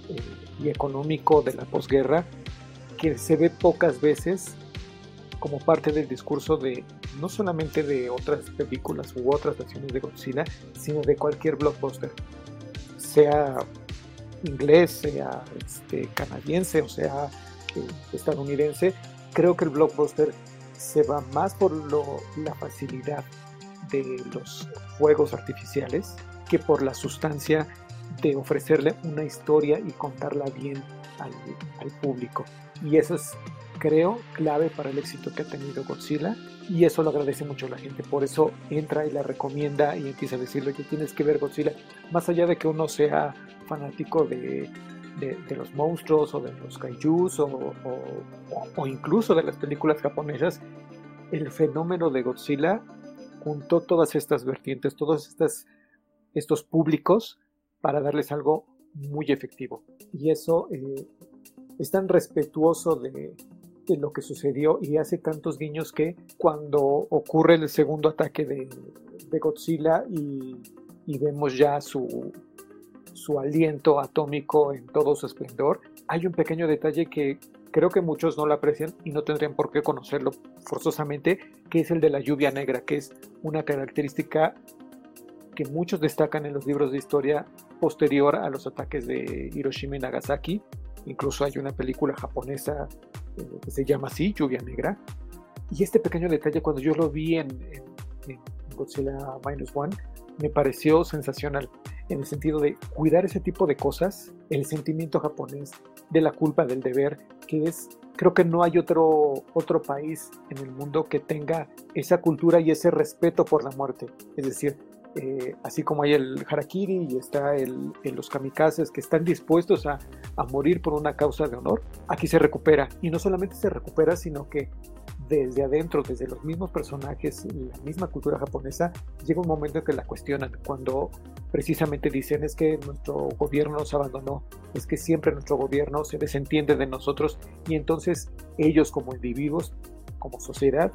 eh, y económico de la posguerra, que se ve pocas veces como parte del discurso de no solamente de otras películas u otras versiones de Godzilla, sino de cualquier blockbuster, sea inglés, sea este, canadiense o sea eh, estadounidense. Creo que el blockbuster se va más por la facilidad de los juegos artificiales que por la sustancia de ofrecerle una historia y contarla bien al, al público. Y eso es creo, clave para el éxito que ha tenido Godzilla y eso lo agradece mucho la gente. Por eso entra y la recomienda y empieza a decirle que tienes que ver Godzilla. Más allá de que uno sea fanático de, de, los monstruos o de los kaijus o, o, incluso de las películas japonesas, el fenómeno de Godzilla juntó todas estas vertientes, todos estas, estos públicos para darles algo muy efectivo. Y eso eh, es tan respetuoso de, lo que sucedió y hace tantos guiños que cuando ocurre el segundo ataque de, de Godzilla y vemos ya su, su aliento atómico en todo su esplendor, hay un pequeño detalle que creo que muchos no lo aprecian y no tendrían por qué conocerlo forzosamente, que es el de la lluvia negra, que es una característica que muchos destacan en los libros de historia posterior a los ataques de Hiroshima y Nagasaki. Incluso hay una película japonesa eh, que se llama así, Lluvia Negra. Y este pequeño detalle, cuando yo lo vi en, en Godzilla Minus One, me pareció sensacional en el sentido de cuidar ese tipo de cosas, el sentimiento japonés de la culpa del deber, que es, creo que no hay otro, otro país en el mundo que tenga esa cultura y ese respeto por la muerte. Es decir, eh, así como hay el harakiri y está el, los kamikazes que están dispuestos a, a morir por una causa de honor, aquí se recupera. Y no solamente se recupera, sino que desde adentro, desde los mismos personajes, la misma cultura japonesa, llega un momento en que la cuestionan, cuando precisamente dicen es que nuestro gobierno nos abandonó, es que siempre nuestro gobierno se desentiende de nosotros y entonces ellos como individuos, como sociedad,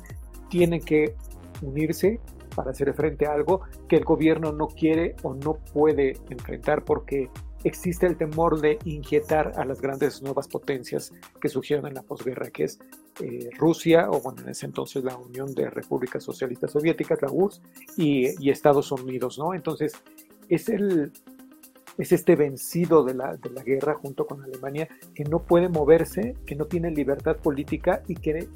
tienen que unirse para hacer frente a algo que el gobierno no quiere o no puede enfrentar porque existe el temor de inquietar a las grandes nuevas potencias que surgieron en la posguerra, que es eh, Rusia, o bueno, en ese entonces la Unión de Repúblicas Socialistas Soviéticas, la URSS, y, Estados Unidos, ¿no? Entonces, es, el, es este vencido de la, de la guerra junto con Alemania que no puede moverse, que no tiene libertad política y que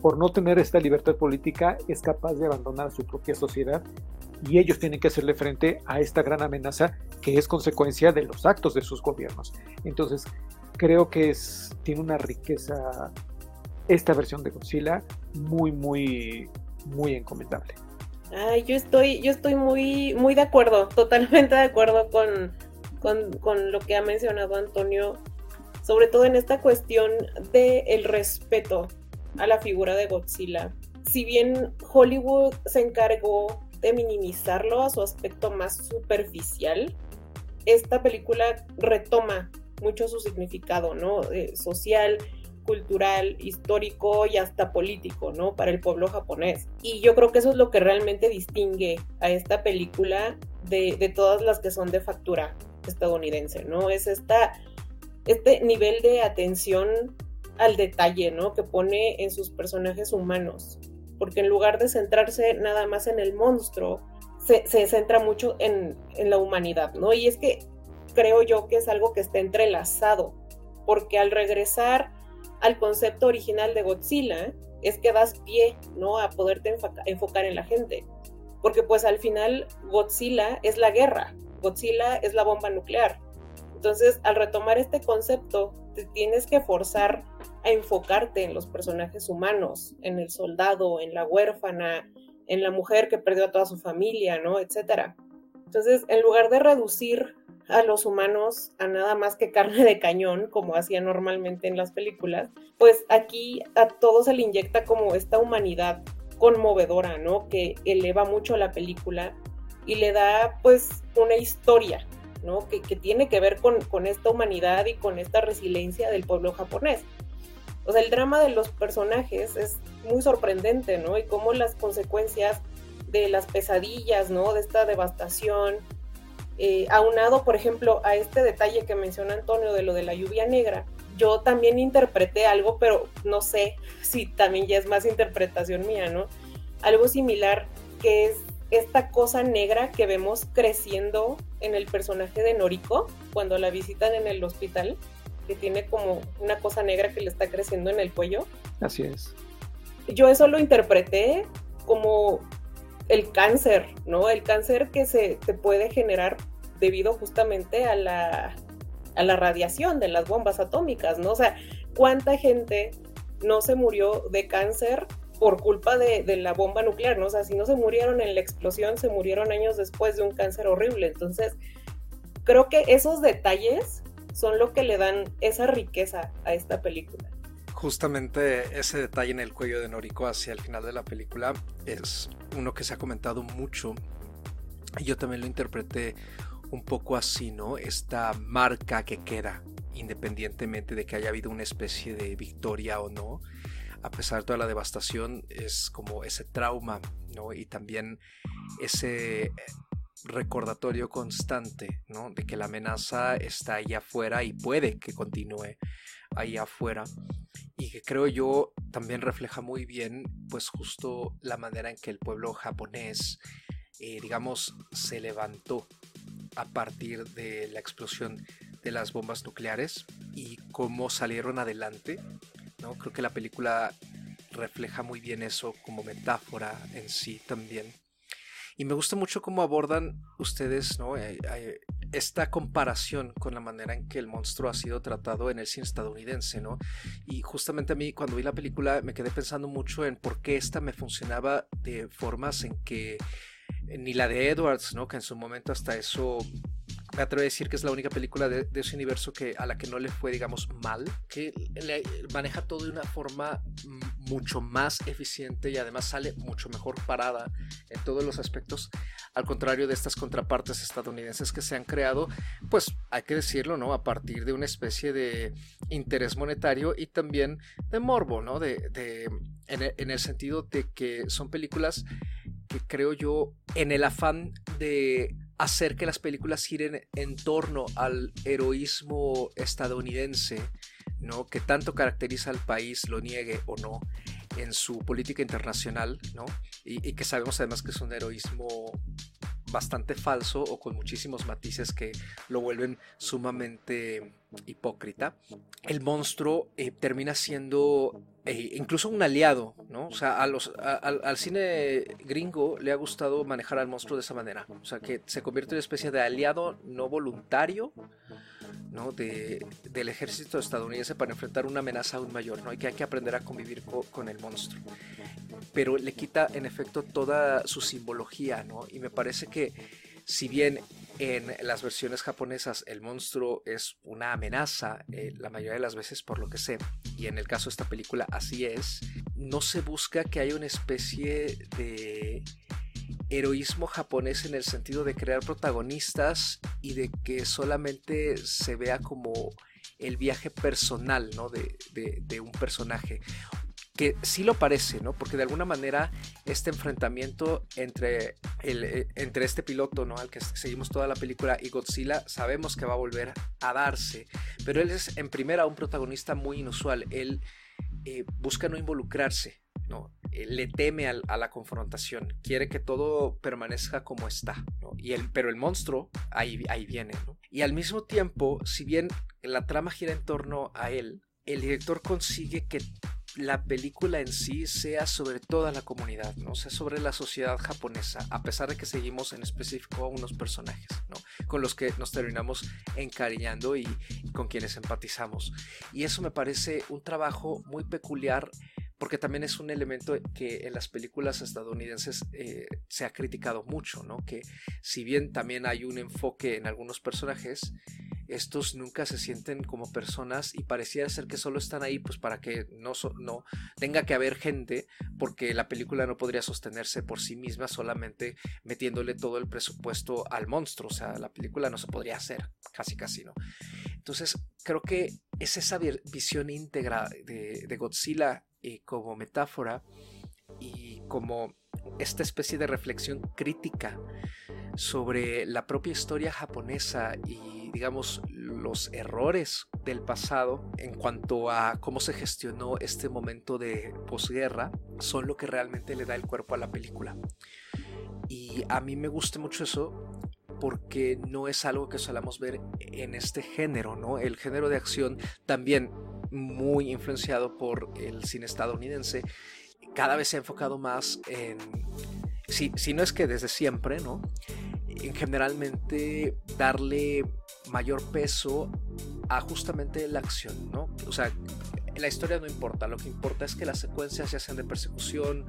por no tener esta libertad política es capaz de abandonar su propia sociedad y ellos tienen que hacerle frente a esta gran amenaza que es consecuencia de los actos de sus gobiernos. Entonces, creo que es, tiene una riqueza esta versión de Godzilla muy, muy, muy encomendable. Ay, yo estoy, yo estoy muy, muy de acuerdo, totalmente de acuerdo con, con, con lo que ha mencionado Antonio, sobre todo en esta cuestión del el respeto a la figura de Godzilla. Si bien Hollywood se encargó de minimizarlo a su aspecto más superficial, esta película retoma mucho su significado, ¿no? Eh, social, cultural, histórico y hasta político, ¿no? Para el pueblo japonés. Y yo creo que eso es lo que realmente distingue a esta película de, de todas las que son de factura estadounidense, ¿no? Es esta, este nivel de atención al detalle, ¿no? Que pone en sus personajes humanos porque en lugar de centrarse nada más en el monstruo, se, centra mucho en, la humanidad, ¿no? Y es que creo yo que es algo que está entrelazado, porque al regresar al concepto original de Godzilla, es que das pie, ¿no? A poderte enfocar en la gente. Porque pues al final Godzilla es la guerra, Godzilla es la bomba nuclear. Entonces, al retomar este concepto, te tienes que forzar a enfocarte en los personajes humanos, en el soldado, en la huérfana, en la mujer que perdió a toda su familia, ¿no? Etcétera. Entonces, en lugar de reducir a los humanos a nada más que carne de cañón, como hacía normalmente en las películas, pues aquí a todo se le inyecta como esta humanidad conmovedora, ¿no? Que eleva mucho la película y le da pues una historia, ¿no? Que, tiene que ver con, esta humanidad y con esta resiliencia del pueblo japonés. O sea, el drama de los personajes es muy sorprendente, ¿no? Y cómo las consecuencias de las pesadillas, ¿no? De esta devastación, eh, aunado, por ejemplo, a este detalle que menciona Antonio de lo de la lluvia negra, yo también interpreté algo, pero no sé <laughs> si también ya es más interpretación mía, ¿no? Algo similar que es esta cosa negra que vemos creciendo en el personaje de Noriko cuando la visitan en el hospital que tiene como una cosa negra que le está creciendo en el cuello. Así es. Yo eso lo interpreté como el cáncer, ¿no? El cáncer que se te puede generar debido justamente a la, a la radiación de las bombas atómicas, ¿no? O sea, ¿cuánta gente no se murió de cáncer por culpa de, la bomba nuclear, ¿no? O sea, si no se murieron en la explosión, se murieron años después de un cáncer horrible. Entonces, creo que esos detalles son lo que le dan esa riqueza a esta película. Justamente ese detalle en el cuello de Noriko hacia el final de la película es uno que se ha comentado mucho y yo también lo interpreté un poco así, ¿no? Esta marca que queda independientemente de que haya habido una especie de victoria o no, a pesar de toda la devastación, es como ese trauma, ¿no? Y también ese recordatorio constante, ¿no? De que la amenaza está ahí afuera y puede que continúe ahí afuera. Y que creo yo también refleja muy bien, pues justo la manera en que el pueblo japonés, eh, digamos, se levantó a partir de la explosión de las bombas nucleares y cómo salieron adelante. Creo que la película refleja muy bien eso como metáfora en sí también. Y me gusta mucho cómo abordan ustedes. Eh, eh, esta comparación con la manera en que el monstruo ha sido tratado en el cine estadounidense. Y justamente a mí cuando vi la película me quedé pensando mucho en por qué esta me funcionaba de formas en que ni la de Edwards, ¿no? que en su momento hasta eso me atrevo a decir que es la única película de, ese universo que a la que no le fue, digamos, mal, que maneja todo de una forma mucho más eficiente y además sale mucho mejor parada en todos los aspectos, al contrario de estas contrapartes estadounidenses que se han creado, pues hay que decirlo, ¿no? A partir de una especie de interés monetario y también de morbo, ¿no? De, de en, en el sentido de que son películas que creo yo, en el afán de hacer que las películas giren en torno al heroísmo estadounidense, ¿no? que tanto caracteriza al país, lo niegue o no, en su política internacional, ¿no? y, y que sabemos además que es un heroísmo bastante falso o con muchísimos matices que lo vuelven sumamente hipócrita. El monstruo eh, termina siendo eh, incluso un aliado, ¿no? O sea, a los, al cine gringo le ha gustado manejar al monstruo de esa manera. O sea, que se convierte en una especie de aliado no voluntario, ¿no? De, del ejército estadounidense para enfrentar una amenaza aún mayor, ¿no? Y que hay que aprender a convivir con el monstruo pero le quita en efecto toda su simbología, ¿no? Y me parece que si bien en las versiones japonesas el monstruo es una amenaza, eh, la mayoría de las veces por lo que sé, y en el caso de esta película así es, no se busca que haya una especie de heroísmo japonés en el sentido de crear protagonistas y de que solamente se vea como el viaje personal ¿no? de, un personaje que sí lo parece, ¿no? Porque de alguna manera este enfrentamiento entre, el, eh, entre este piloto, ¿no? Al que seguimos toda la película y Godzilla, sabemos que va a volver a darse, pero él es en primera un protagonista muy inusual, él eh, busca no involucrarse, ¿no? le teme a, la confrontación, quiere que todo permanezca como está, pero el monstruo ahí, viene. Y al mismo tiempo, si bien la trama gira en torno a él, el director consigue que la película en sí sea sobre toda la comunidad, ¿no? sea sobre la sociedad japonesa, a pesar de que seguimos en específico a unos personajes. Con los que nos terminamos encariñando y, con quienes empatizamos. Y eso me parece un trabajo muy peculiar porque también es un elemento que en las películas estadounidenses eh, se ha criticado mucho, ¿no? Que si bien también hay un enfoque en algunos personajes, estos nunca se sienten como personas y parecía ser que solo están ahí pues para que no, no tenga que haber gente porque la película no podría sostenerse por sí misma solamente metiéndole todo el presupuesto al monstruo, o sea, la película no se podría hacer, casi casi, ¿no? Entonces, creo que es esa visión íntegra de, Godzilla eh, como metáfora y como esta especie de reflexión crítica sobre la propia historia japonesa y digamos, los errores del pasado en cuanto a cómo se gestionó este momento de posguerra son lo que realmente le da el cuerpo a la película. Y a mí me gusta mucho eso porque no es algo que solamos ver en este género, ¿no? El género de acción también muy influenciado por el cine estadounidense, cada vez se ha enfocado más en, si, si no es que desde siempre, ¿no? En generalmente darle mayor peso a justamente la acción, ¿no? O sea, la historia no importa, lo que importa es que las secuencias ya sean de persecución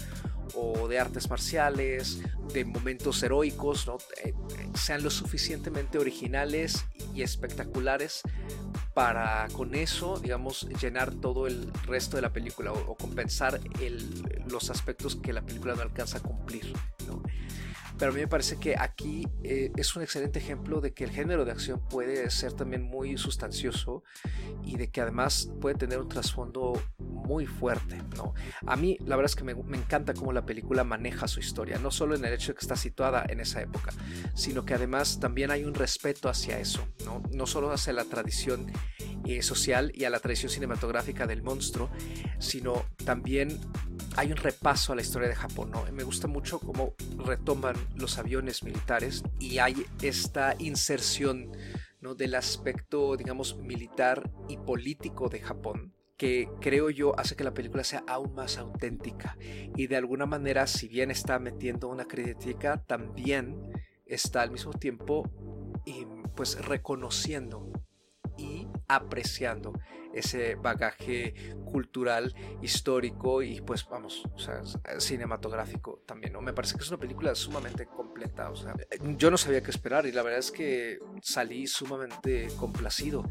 o de artes marciales, de momentos heroicos. Eh, sean lo suficientemente originales y espectaculares para con eso, digamos, llenar todo el resto de la película o, compensar los aspectos que la película no alcanza a cumplir. Pero a mí me parece que aquí eh, es un excelente ejemplo de que el género de acción puede ser también muy sustancioso y de que además puede tener un trasfondo muy fuerte. ¿no? A mí la verdad es que me, encanta cómo la película maneja su historia, no solo en el hecho de que está situada en esa época, sino que además también hay un respeto hacia eso, no, no solo hacia la tradición eh, social y a la tradición cinematográfica del monstruo, sino también hay un repaso a la historia de Japón. ¿no? Me gusta mucho cómo retoman los aviones militares y hay esta inserción ¿no? del aspecto, digamos, militar y político de Japón que creo yo hace que la película sea aún más auténtica y de alguna manera si bien está metiendo una crítica también está al mismo tiempo em, pues reconociendo y apreciando ese bagaje cultural, histórico y pues vamos, cinematográfico también, ¿no? Me parece que es una película sumamente completa, o sea, yo no sabía qué esperar y la verdad es que salí sumamente complacido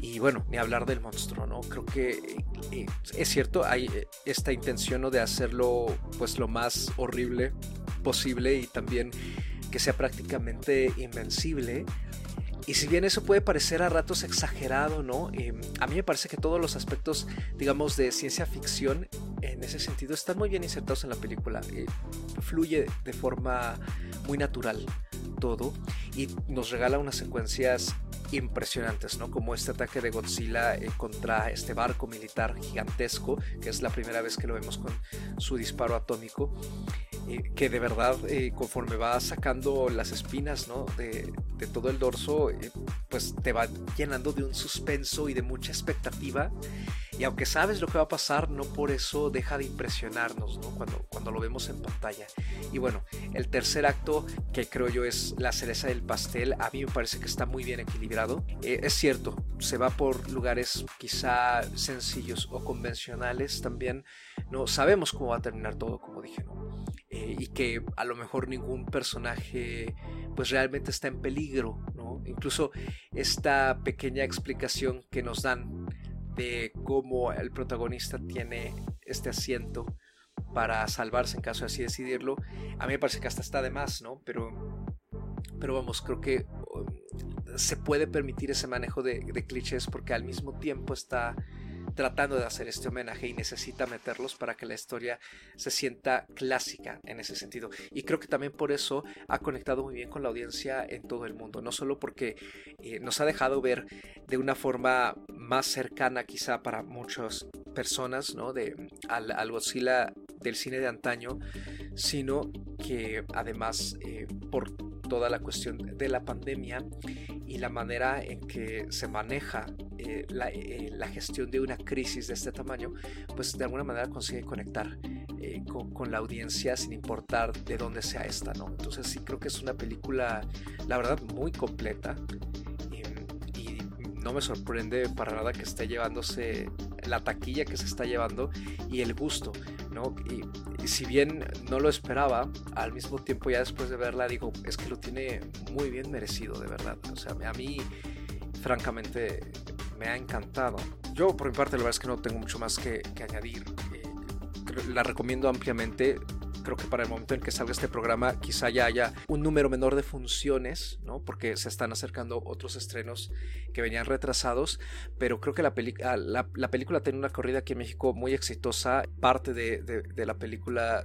y bueno, ni hablar del monstruo, ¿no? Creo que eh, es cierto, hay eh, esta intención ¿no? de hacerlo pues lo más horrible posible y también que sea prácticamente invencible, y si bien eso puede parecer a ratos exagerado, ¿no? Em, a mí me parece que todos los aspectos, digamos, de ciencia ficción en ese sentido están muy bien insertados en la película. Eh, fluye de forma muy natural todo y nos regala unas secuencias impresionantes, ¿no? Como este ataque de Godzilla eh, contra este barco militar gigantesco, que es la primera vez que lo vemos con su disparo atómico. Eh, que de verdad eh, conforme va sacando las espinas ¿no? de, de, todo el dorso, pues te va llenando de un suspenso y de mucha expectativa. Y aunque sabes lo que va a pasar, no por eso deja de impresionarnos ¿no? cuando, cuando lo vemos en pantalla. Y bueno, el tercer acto, que creo yo es la cereza del pastel, a mí me parece que está muy bien equilibrado. Es cierto, se va por lugares quizá sencillos o convencionales también. No sabemos cómo va a terminar todo, como dije. Eh, y que a lo mejor ningún personaje pues realmente está en peligro, ¿no? Incluso esta pequeña explicación que nos dan de cómo el protagonista tiene este asiento para salvarse en caso de así decidirlo, a mí me parece que hasta está de más, ¿no? Pero, pero vamos, creo que um, se puede permitir ese manejo de, clichés porque al mismo tiempo está tratando de hacer este homenaje y necesita meterlos para que la historia se sienta clásica en ese sentido. Y creo que también por eso ha conectado muy bien con la audiencia en todo el mundo, no solo porque eh, nos ha dejado ver de una forma más cercana quizá para muchas personas, ¿no? De, al, al Godzilla del cine de antaño, sino que además eh, por toda la cuestión de la pandemia y la manera en que se maneja eh, eh, la, gestión de una crisis de este tamaño, pues de alguna manera consigue conectar eh, con, la audiencia sin importar de dónde sea esta, ¿no? Entonces sí creo que es una película, la verdad, muy completa no me sorprende para nada que esté llevándose la taquilla que se está llevando y el gusto, ¿no? Y, si bien no lo esperaba, al mismo tiempo ya después de verla digo, es que lo tiene muy bien merecido, de verdad. O sea, a mí, francamente, me ha encantado. Yo, por mi parte, la verdad es que no tengo mucho más que, añadir. Eh, la recomiendo ampliamente creo que para el momento en que salga este programa quizá ya haya un número menor de funciones, ¿no? Porque se están acercando otros estrenos que venían retrasados, pero creo que la, ah, la, película tiene una corrida aquí en México muy exitosa. Parte de, de, la película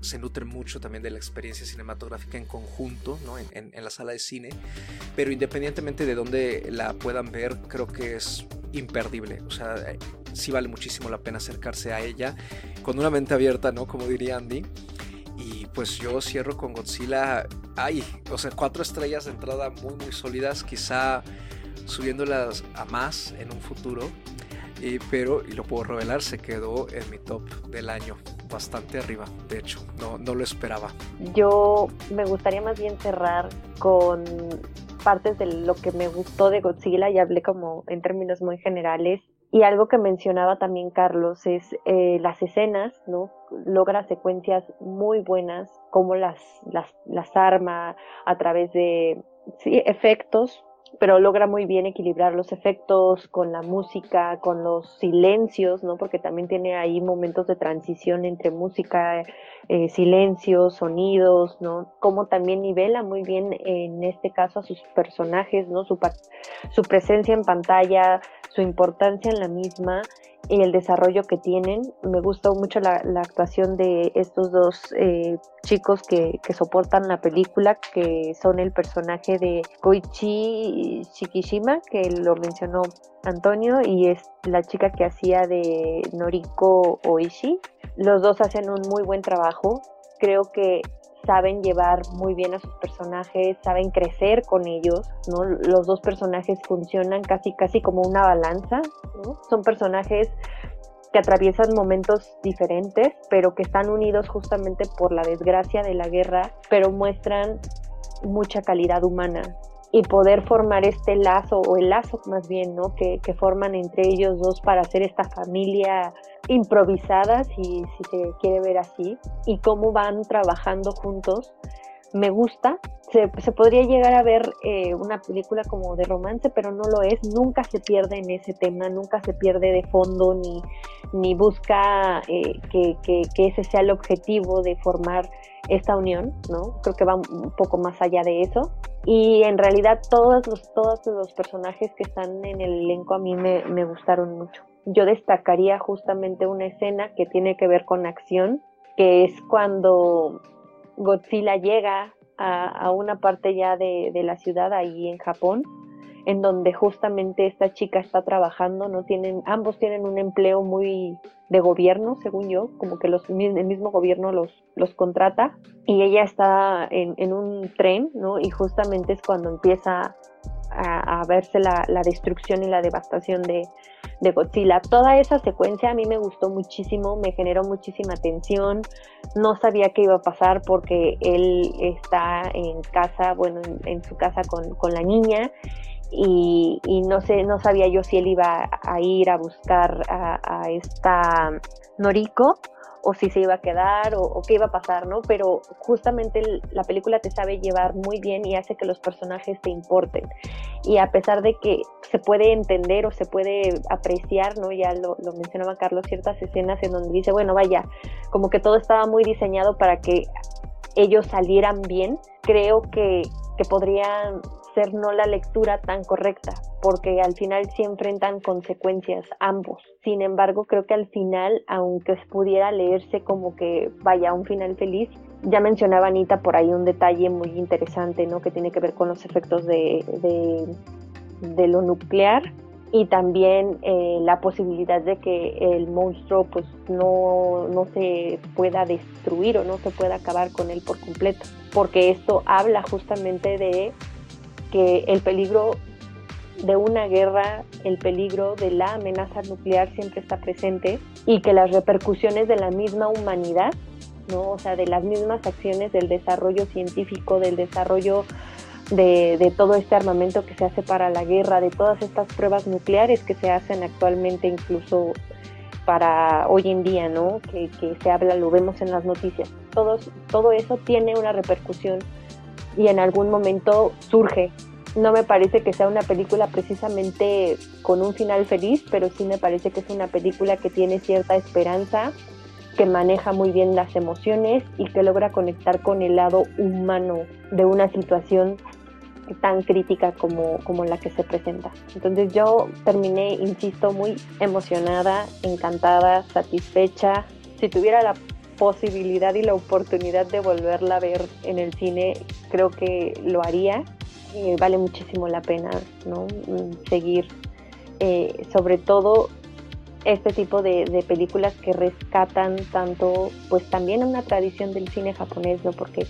se nutre mucho también de la experiencia cinematográfica en conjunto, ¿no? en, en, la sala de cine, pero independientemente de dónde la puedan ver, creo que es imperdible. O sea, sí vale muchísimo la pena acercarse a ella con una mente abierta, ¿no? Como diría Andy. Y pues yo cierro con Godzilla. Ay, o sea, cuatro estrellas de entrada muy, muy sólidas. Quizá subiéndolas a más en un futuro. pero, y lo puedo revelar, se quedó en mi top del año. Bastante arriba, de hecho. No, no lo esperaba. Yo me gustaría más bien cerrar con partes de lo que me gustó de Godzilla y hablé como en términos muy generales y algo que mencionaba también Carlos es eh, las escenas, ¿no? Logra secuencias muy buenas, como las, las, las arma a través de efectos pero logra muy bien equilibrar los efectos con la música, con los silencios, ¿no? Porque también tiene ahí momentos de transición entre música, eh, silencios, sonidos, ¿no? Como también nivela muy bien en este caso a sus personajes, ¿no? Su, su presencia en pantalla, su importancia en la misma y el desarrollo que tienen. Me gustó mucho la, actuación de estos dos eh, chicos que, que, soportan la película, que son el personaje de Koichi Shikishima, que lo mencionó Antonio, y es la chica que hacía de Noriko Oishi. Los dos hacen un muy buen trabajo. Creo que saben llevar muy bien a sus personajes, saben crecer con ellos, ¿no? Los dos personajes funcionan casi casi como una balanza, ¿no? Son personajes que atraviesan momentos diferentes, pero que están unidos justamente por la desgracia de la guerra, pero muestran mucha calidad humana y poder formar este lazo o el lazo más bien, ¿no? Que, que forman entre ellos dos para hacer esta familia improvisada, si, si se quiere ver así, y cómo van trabajando juntos. Me gusta, se, se podría llegar a ver eh, una película como de romance, pero no lo es, nunca se pierde en ese tema, nunca se pierde de fondo, ni, ni busca eh, que, que, que ese sea el objetivo de formar esta unión, ¿no? Creo que va un poco más allá de eso. Y en realidad todos los, todos los personajes que están en el elenco a mí me, me gustaron mucho yo destacaría justamente una escena que tiene que ver con acción, que es cuando Godzilla llega a, una parte ya de, la ciudad ahí en Japón, en donde justamente esta chica está trabajando, no tienen, ambos tienen un empleo muy de gobierno, según yo, como que los, el mismo gobierno los, los contrata, y ella está en, en un tren, ¿no? Y justamente es cuando empieza a, verse la, destrucción y la devastación de, de, Godzilla. Toda esa secuencia a mí me gustó muchísimo, me generó muchísima tensión, no sabía qué iba a pasar porque él está en casa, bueno, en, su casa con, con la niña y, y, no sé, no sabía yo si él iba a ir a buscar a, a esta Noriko o si se iba a quedar o, qué iba a pasar, ¿no? Pero justamente la película te sabe llevar muy bien y hace que los personajes te importen. Y a pesar de que se puede entender o se puede apreciar, ¿no? Ya lo, lo mencionaba Carlos, ciertas escenas en donde dice, bueno, vaya, como que todo estaba muy diseñado para que ellos salieran bien, creo que, que podrían ser no la lectura tan correcta, porque al final sí enfrentan consecuencias ambos. Sin embargo, creo que al final, aunque pudiera leerse como que vaya un final feliz, ya mencionaba Anita por ahí un detalle muy interesante, ¿no? Que tiene que ver con los efectos de, de, lo nuclear y también eh, la posibilidad de que el monstruo pues no, no se pueda destruir o no se pueda acabar con él por completo, porque esto habla justamente de que el peligro de una guerra, el peligro de la amenaza nuclear siempre está presente y que las repercusiones de la misma humanidad, ¿no? o sea, de las mismas acciones del desarrollo científico, del desarrollo de, todo este armamento que se hace para la guerra, de todas estas pruebas nucleares que se hacen actualmente incluso para hoy en día, ¿no? Que, se habla, lo vemos en las noticias. Todo, todo eso tiene una repercusión y en algún momento surge. No me parece que sea una película precisamente con un final feliz, pero sí me parece que es una película que tiene cierta esperanza, que maneja muy bien las emociones y que logra conectar con el lado humano de una situación tan crítica como, como la que se presenta. Entonces yo terminé, insisto, muy emocionada, encantada, satisfecha. Si tuviera la posibilidad y la oportunidad de volverla a ver en el cine, creo que lo haría. Eh, vale muchísimo la pena ¿no? Mm, seguir, eh, sobre todo este tipo de, películas que rescatan tanto, pues también una tradición del cine japonés, ¿no? Porque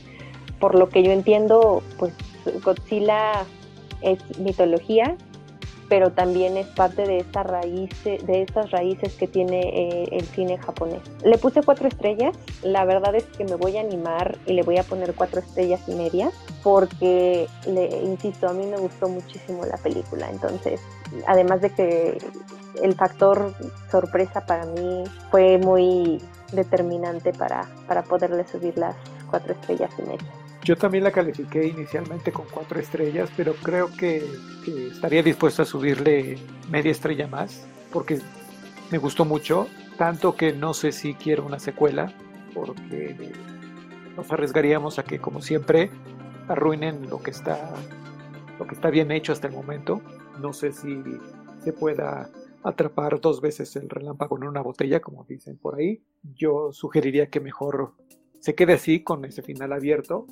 por lo que yo entiendo, pues Godzilla es mitología, pero también es parte de esta raíz, de estas raíces que tiene eh, el cine japonés. Le puse cuatro estrellas, la verdad es que me voy a animar y le voy a poner cuatro estrellas y media, porque le insisto, a mí me gustó muchísimo la película, entonces, además de que el factor sorpresa para mí fue muy determinante para, para poderle subir las cuatro estrellas y media. Yo también la califiqué inicialmente con cuatro estrellas, pero creo que, estaría dispuesto a subirle media estrella más, porque me gustó mucho, tanto que no sé si quiero una secuela, porque nos arriesgaríamos a que, como siempre, arruinen lo que está, lo que está bien hecho hasta el momento. No sé si se pueda atrapar dos veces el relámpago en una botella, como dicen por ahí. Yo sugeriría que mejor se quede así, con ese final abierto,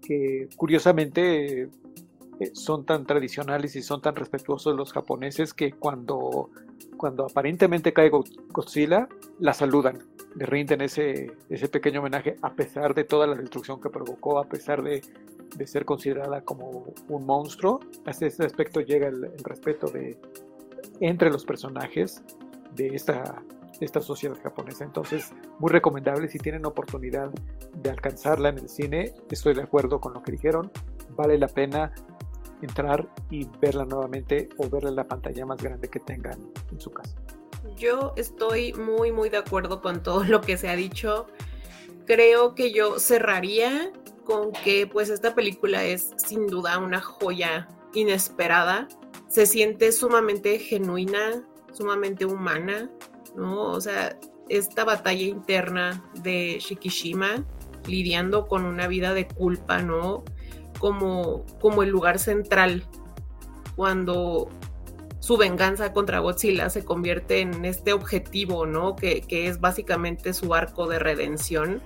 que curiosamente eh, son tan tradicionales y son tan respetuosos los japoneses que cuando, cuando aparentemente cae Godzilla, la saludan, le rinden ese, ese pequeño homenaje a pesar de toda la destrucción que provocó, a pesar de, de ser considerada como un monstruo. Hasta ese aspecto llega el, el respeto de, entre los personajes de esta, esta sociedad japonesa. Entonces, muy recomendable si tienen oportunidad de alcanzarla en el cine. Estoy de acuerdo con lo que dijeron. Vale la pena entrar y verla nuevamente o verla en la pantalla más grande que tengan en su casa. Yo estoy muy, muy de acuerdo con todo lo que se ha dicho. Creo que yo cerraría con que pues esta película es sin duda una joya inesperada se siente sumamente genuina, sumamente humana, ¿no? O sea, esta batalla interna de Shikishima lidiando con una vida de culpa, ¿no? Como, como el lugar central cuando su venganza contra Godzilla se convierte en este objetivo, ¿no? Que, que, es básicamente su arco de redención.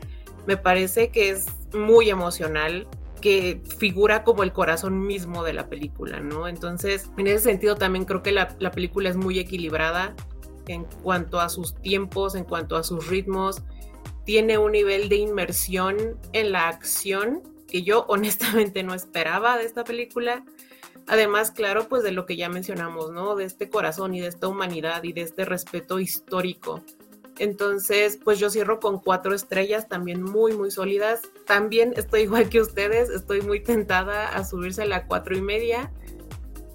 Me parece que es muy emocional, que figura como el corazón mismo de la película, ¿no? Entonces, en ese sentido también creo que la, la película es muy equilibrada en cuanto a sus tiempos, en cuanto a sus ritmos, tiene un nivel de inmersión en la acción que yo <laughs> honestamente no esperaba de esta película. Además, claro, pues de lo que ya mencionamos, ¿no? De este corazón y de esta humanidad y de este respeto histórico entonces, pues yo cierro con cuatro estrellas también muy, muy sólidas. También estoy <laughs> igual que ustedes, estoy muy tentada a subirse a la cuatro y media.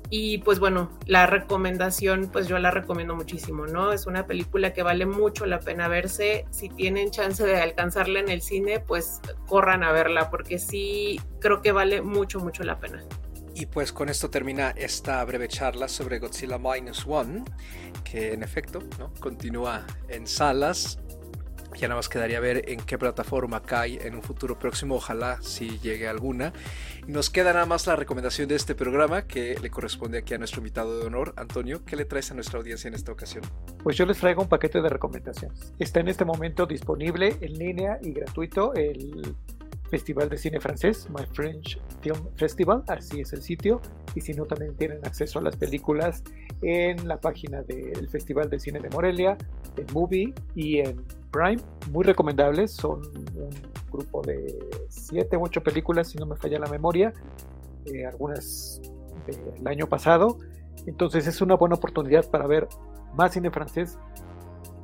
Y pues bueno, la recomendación, pues yo la recomiendo muchísimo, ¿no? Es una película que vale mucho la pena verse. Si tienen chance de alcanzarla en el cine, pues corran a verla, porque sí creo que vale mucho, mucho la pena. Y pues con esto termina esta breve charla sobre Godzilla Minus One, que en efecto ¿no? continúa en salas. Ya nada más quedaría ver en qué plataforma cae en un futuro próximo, ojalá si llegue alguna. Nos queda nada más la recomendación de este programa que le corresponde aquí a nuestro invitado de honor, Antonio. ¿Qué le traes a nuestra audiencia en esta ocasión? Pues yo les traigo un paquete de recomendaciones. Está en este momento disponible en línea y gratuito el Festival de Cine Francés, My French Film Festival, así es el sitio, y si no también tienen acceso a las películas en la página del Festival de Cine de Morelia, en Movie y en Prime, muy recomendables, son un grupo de 7 u 8 películas, si no me falla la memoria, eh, algunas del año pasado, entonces es una buena oportunidad para ver más cine francés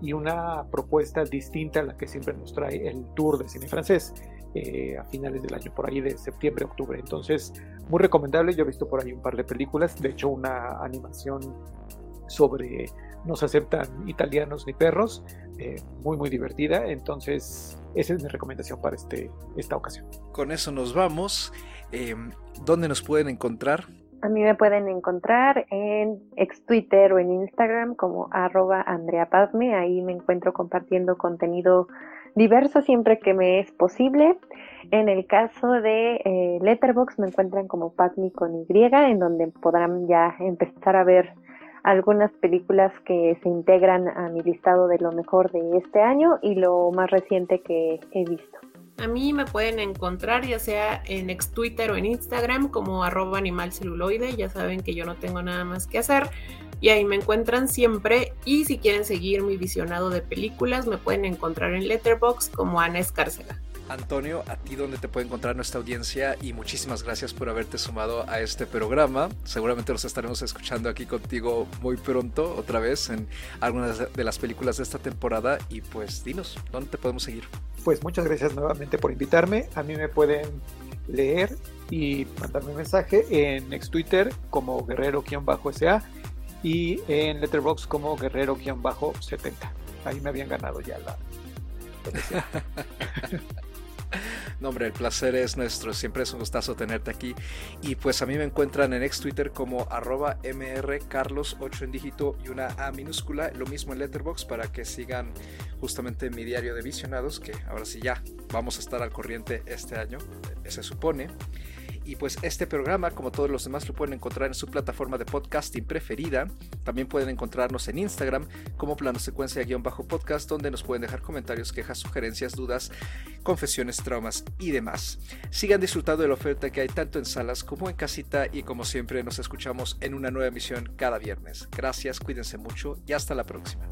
y una propuesta distinta a la que siempre nos trae el tour de cine francés. Eh, a finales del año, por ahí de septiembre, octubre. Entonces, muy recomendable. Yo he visto por ahí un par de películas, de hecho una animación sobre no se aceptan italianos ni perros, eh, muy muy divertida. Entonces, esa es mi recomendación para este, esta ocasión. Con eso nos vamos. Eh, ¿Dónde nos pueden encontrar? A mí me pueden encontrar en ex Twitter o en Instagram como arroba Andrea Pazme. Ahí me encuentro compartiendo contenido diverso siempre que me es posible. En el caso de eh, Letterbox me encuentran como Pazme con Y, en donde podrán ya empezar a ver algunas películas que se integran a mi listado de lo mejor de este año y lo más reciente que he visto. A mí me pueden encontrar ya sea en ex Twitter o en Instagram como arroba. Ya saben que yo no tengo nada más que hacer y ahí me encuentran siempre. Y si quieren seguir mi visionado de películas, me pueden encontrar en Letterboxd como Ana Escárcega. Antonio, a ti donde te puede encontrar nuestra audiencia y muchísimas gracias por haberte sumado a este programa. Seguramente los estaremos escuchando aquí contigo muy pronto, otra vez en algunas de las películas de esta temporada. Y pues dinos, ¿dónde te podemos seguir? Pues muchas gracias nuevamente por invitarme. A mí me pueden leer y mandarme un mensaje en ex Twitter como guerrero-sa y en Letterboxd como guerrero-70. Ahí me habían ganado ya la... <laughs> <laughs> No, hombre, el placer es nuestro. Siempre es un gustazo tenerte aquí. Y pues a mí me encuentran en ex Twitter como arroba mrcarlos8 en dígito y una A minúscula. Lo mismo en Letterbox para que sigan justamente mi diario de visionados, que ahora sí ya vamos a estar al corriente este año, se supone. Y pues este programa, como todos los demás, lo pueden encontrar en su plataforma de podcasting preferida. También pueden encontrarnos en Instagram como plano secuencia-podcast, donde nos pueden dejar comentarios, quejas, sugerencias, dudas, confesiones, traumas y demás. Sigan disfrutando de la oferta que hay tanto en salas como en casita y como siempre nos escuchamos en una nueva emisión cada viernes. Gracias, cuídense mucho y hasta la próxima.